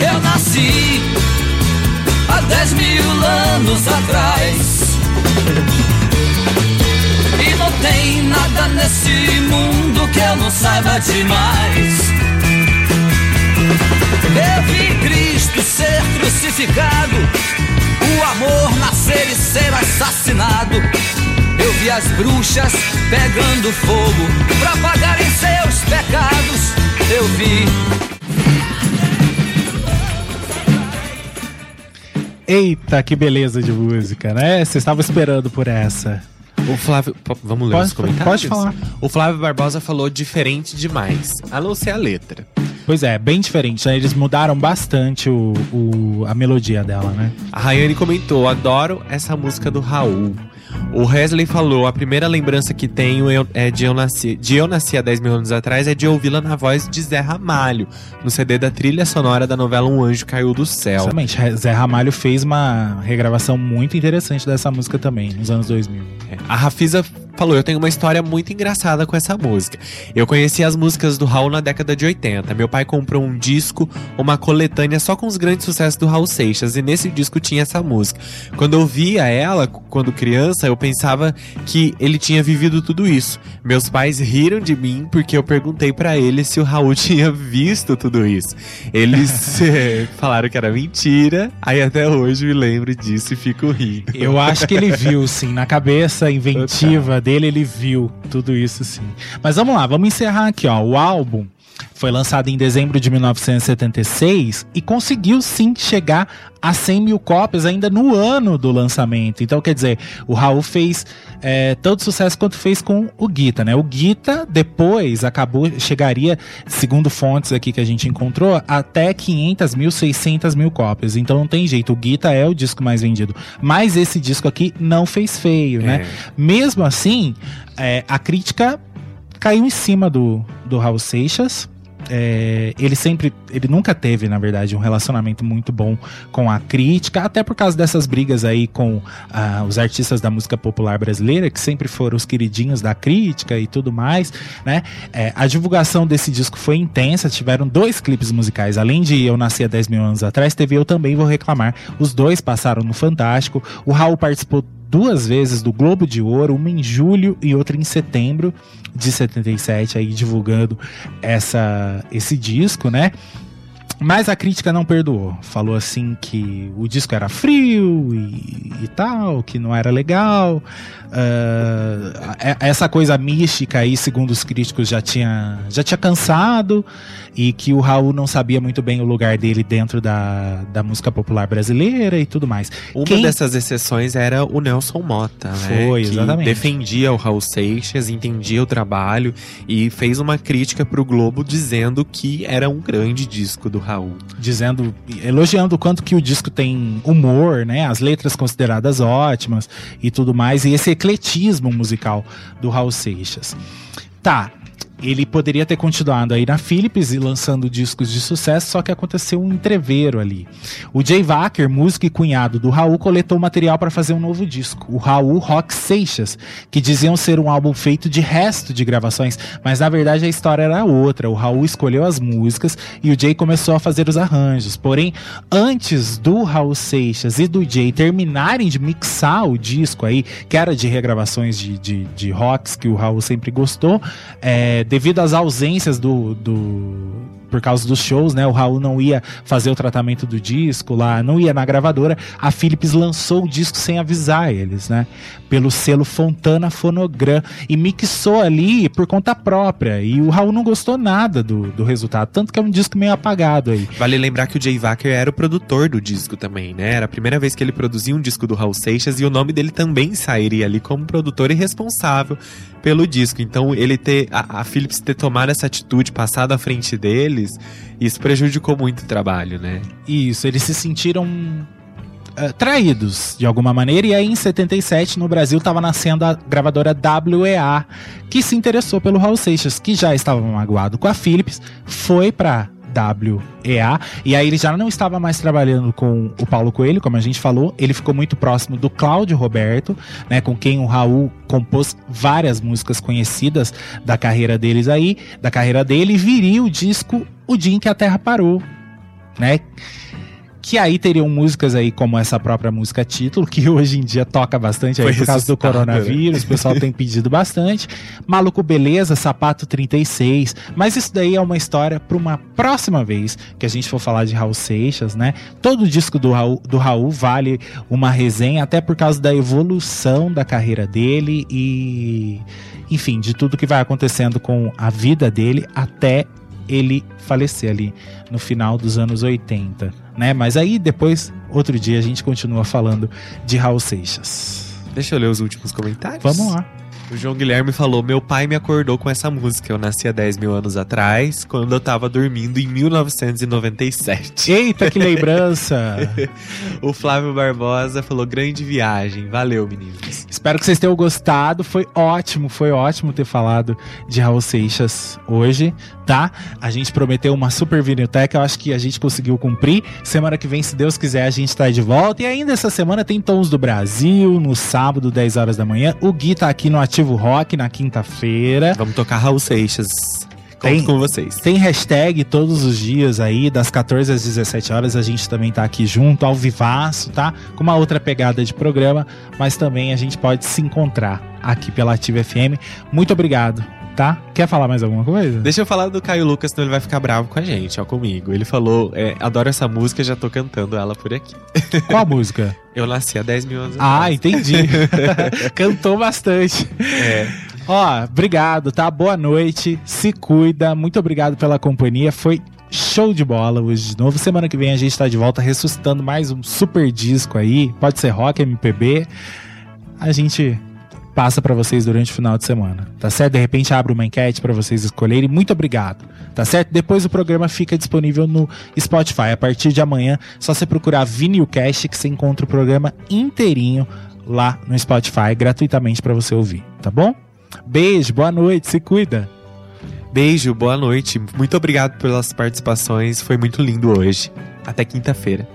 eu nasci há dez mil anos atrás. E não tem nada nesse mundo que eu não saiba demais. Eu vi Cristo ser crucificado, o amor nascer e ser assassinado. Eu vi as bruxas pegando fogo pra pagarem seus pecados. Eu vi Eita, que beleza de música, né? Você estava esperando por essa. O Flávio. Vamos ler Pode- os comentários? pode falar. O Flávio Barbosa falou diferente demais. A não ser a letra. Pois é, bem diferente, né? Eles mudaram bastante o, o- a melodia dela, né? A Rayane comentou: adoro essa música do Raul. O Wesley falou: a primeira lembrança que tenho é de eu, nasci, de eu nasci há 10 mil anos atrás é de ouvi-la na voz de Zé Ramalho, no CD da trilha sonora da novela Um Anjo Caiu do Céu. Exatamente. Zé Ramalho fez uma regravação muito interessante dessa música também, nos anos 2000. É. A Rafisa falou: Eu tenho uma história muito engraçada com essa música. Eu conheci as músicas do Raul na década de 80. Meu pai comprou um disco, uma coletânea só com os grandes sucessos do Raul Seixas, e nesse disco tinha essa música. Quando eu via ela, quando criança, eu pensava que ele tinha vivido tudo isso. Meus pais riram de mim porque eu perguntei pra eles se o Raul tinha visto tudo isso. Eles eh, falaram que era mentira, aí até hoje me lembro disso e fico rindo. Eu acho que ele viu, sim. Na cabeça inventiva dele, ele viu tudo isso, sim. Mas vamos lá, vamos encerrar aqui, ó. O álbum foi lançado em dezembro de 1976 e conseguiu sim chegar a 100 mil cópias ainda no ano do lançamento. Então, quer dizer, o Raul fez é, tanto sucesso quanto fez com o Guita, né? O Guita depois acabou, chegaria, segundo fontes aqui que a gente encontrou, até 500 mil, 600 mil cópias. Então não tem jeito, o Guita é o disco mais vendido. Mas esse disco aqui não fez feio, né? É. Mesmo assim, é, a crítica caiu em cima do, do Raul Seixas. É, ele sempre, ele nunca teve, na verdade, um relacionamento muito bom com a crítica, até por causa dessas brigas aí com ah, os artistas da música popular brasileira, que sempre foram os queridinhos da crítica e tudo mais, né? É, a divulgação desse disco foi intensa, tiveram dois clipes musicais, além de Eu Nasci há 10 mil anos atrás, teve Eu Também Vou Reclamar. Os dois passaram no Fantástico. O Raul participou duas vezes do Globo de Ouro, uma em julho e outra em setembro de 77, aí divulgando essa, esse disco, né? Mas a crítica não perdoou. Falou assim que o disco era frio e, e tal, que não era legal. É- essa coisa mística aí, segundo os críticos, já tinha, já tinha cansado e que o Raul não sabia muito bem o lugar dele dentro da, da música popular brasileira e tudo mais. Uma Quem- dessas exceções era o Nelson Mota, né? Foi, que exatamente. defendia o Raul Seixas, entendia o trabalho e fez uma crítica pro Globo dizendo que era um grande disco do Raul. dizendo, elogiando o quanto que o disco tem humor, né? As letras consideradas ótimas e tudo mais, e esse ecletismo musical do Raul Seixas. Tá. Ele poderia ter continuado aí na Philips e lançando discos de sucesso, só que aconteceu um entreveiro ali. O Jay Wacker, músico e cunhado do Raul, coletou material para fazer um novo disco, o Raul Rock Seixas, que diziam ser um álbum feito de resto de gravações, mas na verdade a história era outra. O Raul escolheu as músicas e o Jay começou a fazer os arranjos. Porém, antes do Raul Seixas e do Jay terminarem de mixar o disco aí, que era de regravações de, de, de rocks que o Raul sempre gostou, é, devido às ausências do, do por causa dos shows, né? O Raul não ia fazer o tratamento do disco lá, não ia na gravadora. A Philips lançou o disco sem avisar eles, né? Pelo selo Fontana Fonogram e mixou ali por conta própria. E o Raul não gostou nada do, do resultado, tanto que é um disco meio apagado aí. Vale lembrar que o Jay Wacker era o produtor do disco também, né? Era a primeira vez que ele produzia um disco do Raul Seixas e o nome dele também sairia ali como produtor e responsável pelo disco. Então, ele ter. A, a Philips ter tomado essa atitude, passado à frente deles, isso prejudicou muito o trabalho, né? Isso, eles se sentiram eh, traídos de alguma maneira. E aí, em 77, no Brasil, estava nascendo a gravadora WEA, que se interessou pelo Raul Seixas, que já estava magoado com a Philips, foi para WEA. E aí ele já não estava mais trabalhando com o Paulo Coelho, como a gente falou. Ele ficou muito próximo do Cláudio Roberto, né, com quem o Raul compôs várias músicas conhecidas da carreira deles aí, da carreira dele, e viria o disco O Dia em que a Terra Parou, né? Que aí teriam músicas aí como essa própria música título, que hoje em dia toca bastante aí Foi por causa do ressuscitada, coronavírus, o pessoal tem pedido bastante. Maluco Beleza, Sapato 36. Mas isso daí é uma história para uma próxima vez que a gente for falar de Raul Seixas, né? Todo disco do Raul, do Raul vale uma resenha, até por causa da evolução da carreira dele e, enfim, de tudo que vai acontecendo com a vida dele até ele falecer ali no final dos anos 80, né? Mas aí depois, outro dia, a gente continua falando de Raul Seixas. Deixa eu ler os últimos comentários. Vamos lá. O João Guilherme falou: Meu pai me acordou com essa música. Eu nasci há 10 mil anos atrás, quando eu tava dormindo em 1997. Eita, que lembrança! o Flávio Barbosa falou: Grande viagem. Valeu, meninos. Espero que vocês tenham gostado. Foi ótimo, foi ótimo ter falado de Raul Seixas hoje, tá? A gente prometeu uma super vinilteca, eu acho que a gente conseguiu cumprir. Semana que vem, se Deus quiser, a gente tá de volta. E ainda essa semana tem Tons do Brasil, no sábado, 10 horas da manhã. O Gui tá aqui no Ativo Rock na quinta-feira. Vamos tocar Raul Seixas. Conto Tem- com vocês. Tem hashtag todos os dias aí, das 14 às 17 horas, a gente também tá aqui junto, ao vivaço, tá? Com uma outra pegada de programa, mas também a gente pode se encontrar aqui pela Ativa FM. Muito obrigado, tá? Quer falar mais alguma coisa? Deixa eu falar do Caio Lucas, senão ele vai ficar bravo com a gente, ó, comigo. Ele falou: é, Adoro essa música, já tô cantando ela por aqui. Qual música? Eu nasci há 10 mil anos Ah, atrás. entendi. Cantou bastante. É. Ó, obrigado, tá? Boa noite, se cuida, muito obrigado pela companhia, foi show de bola hoje de novo. Semana que vem a gente tá de volta ressuscitando mais um super disco aí, pode ser rock, MPB. A gente passa pra vocês durante o final de semana, tá certo? De repente abre uma enquete pra vocês escolherem. Muito obrigado, tá certo? Depois o programa fica disponível no Spotify. A partir de amanhã, só você procurar Vinilcast que você encontra o programa inteirinho lá no Spotify gratuitamente pra você ouvir, tá bom? Beijo, boa noite, se cuida. Beijo, boa noite. Muito obrigado pelas participações. Foi muito lindo hoje. Até quinta-feira.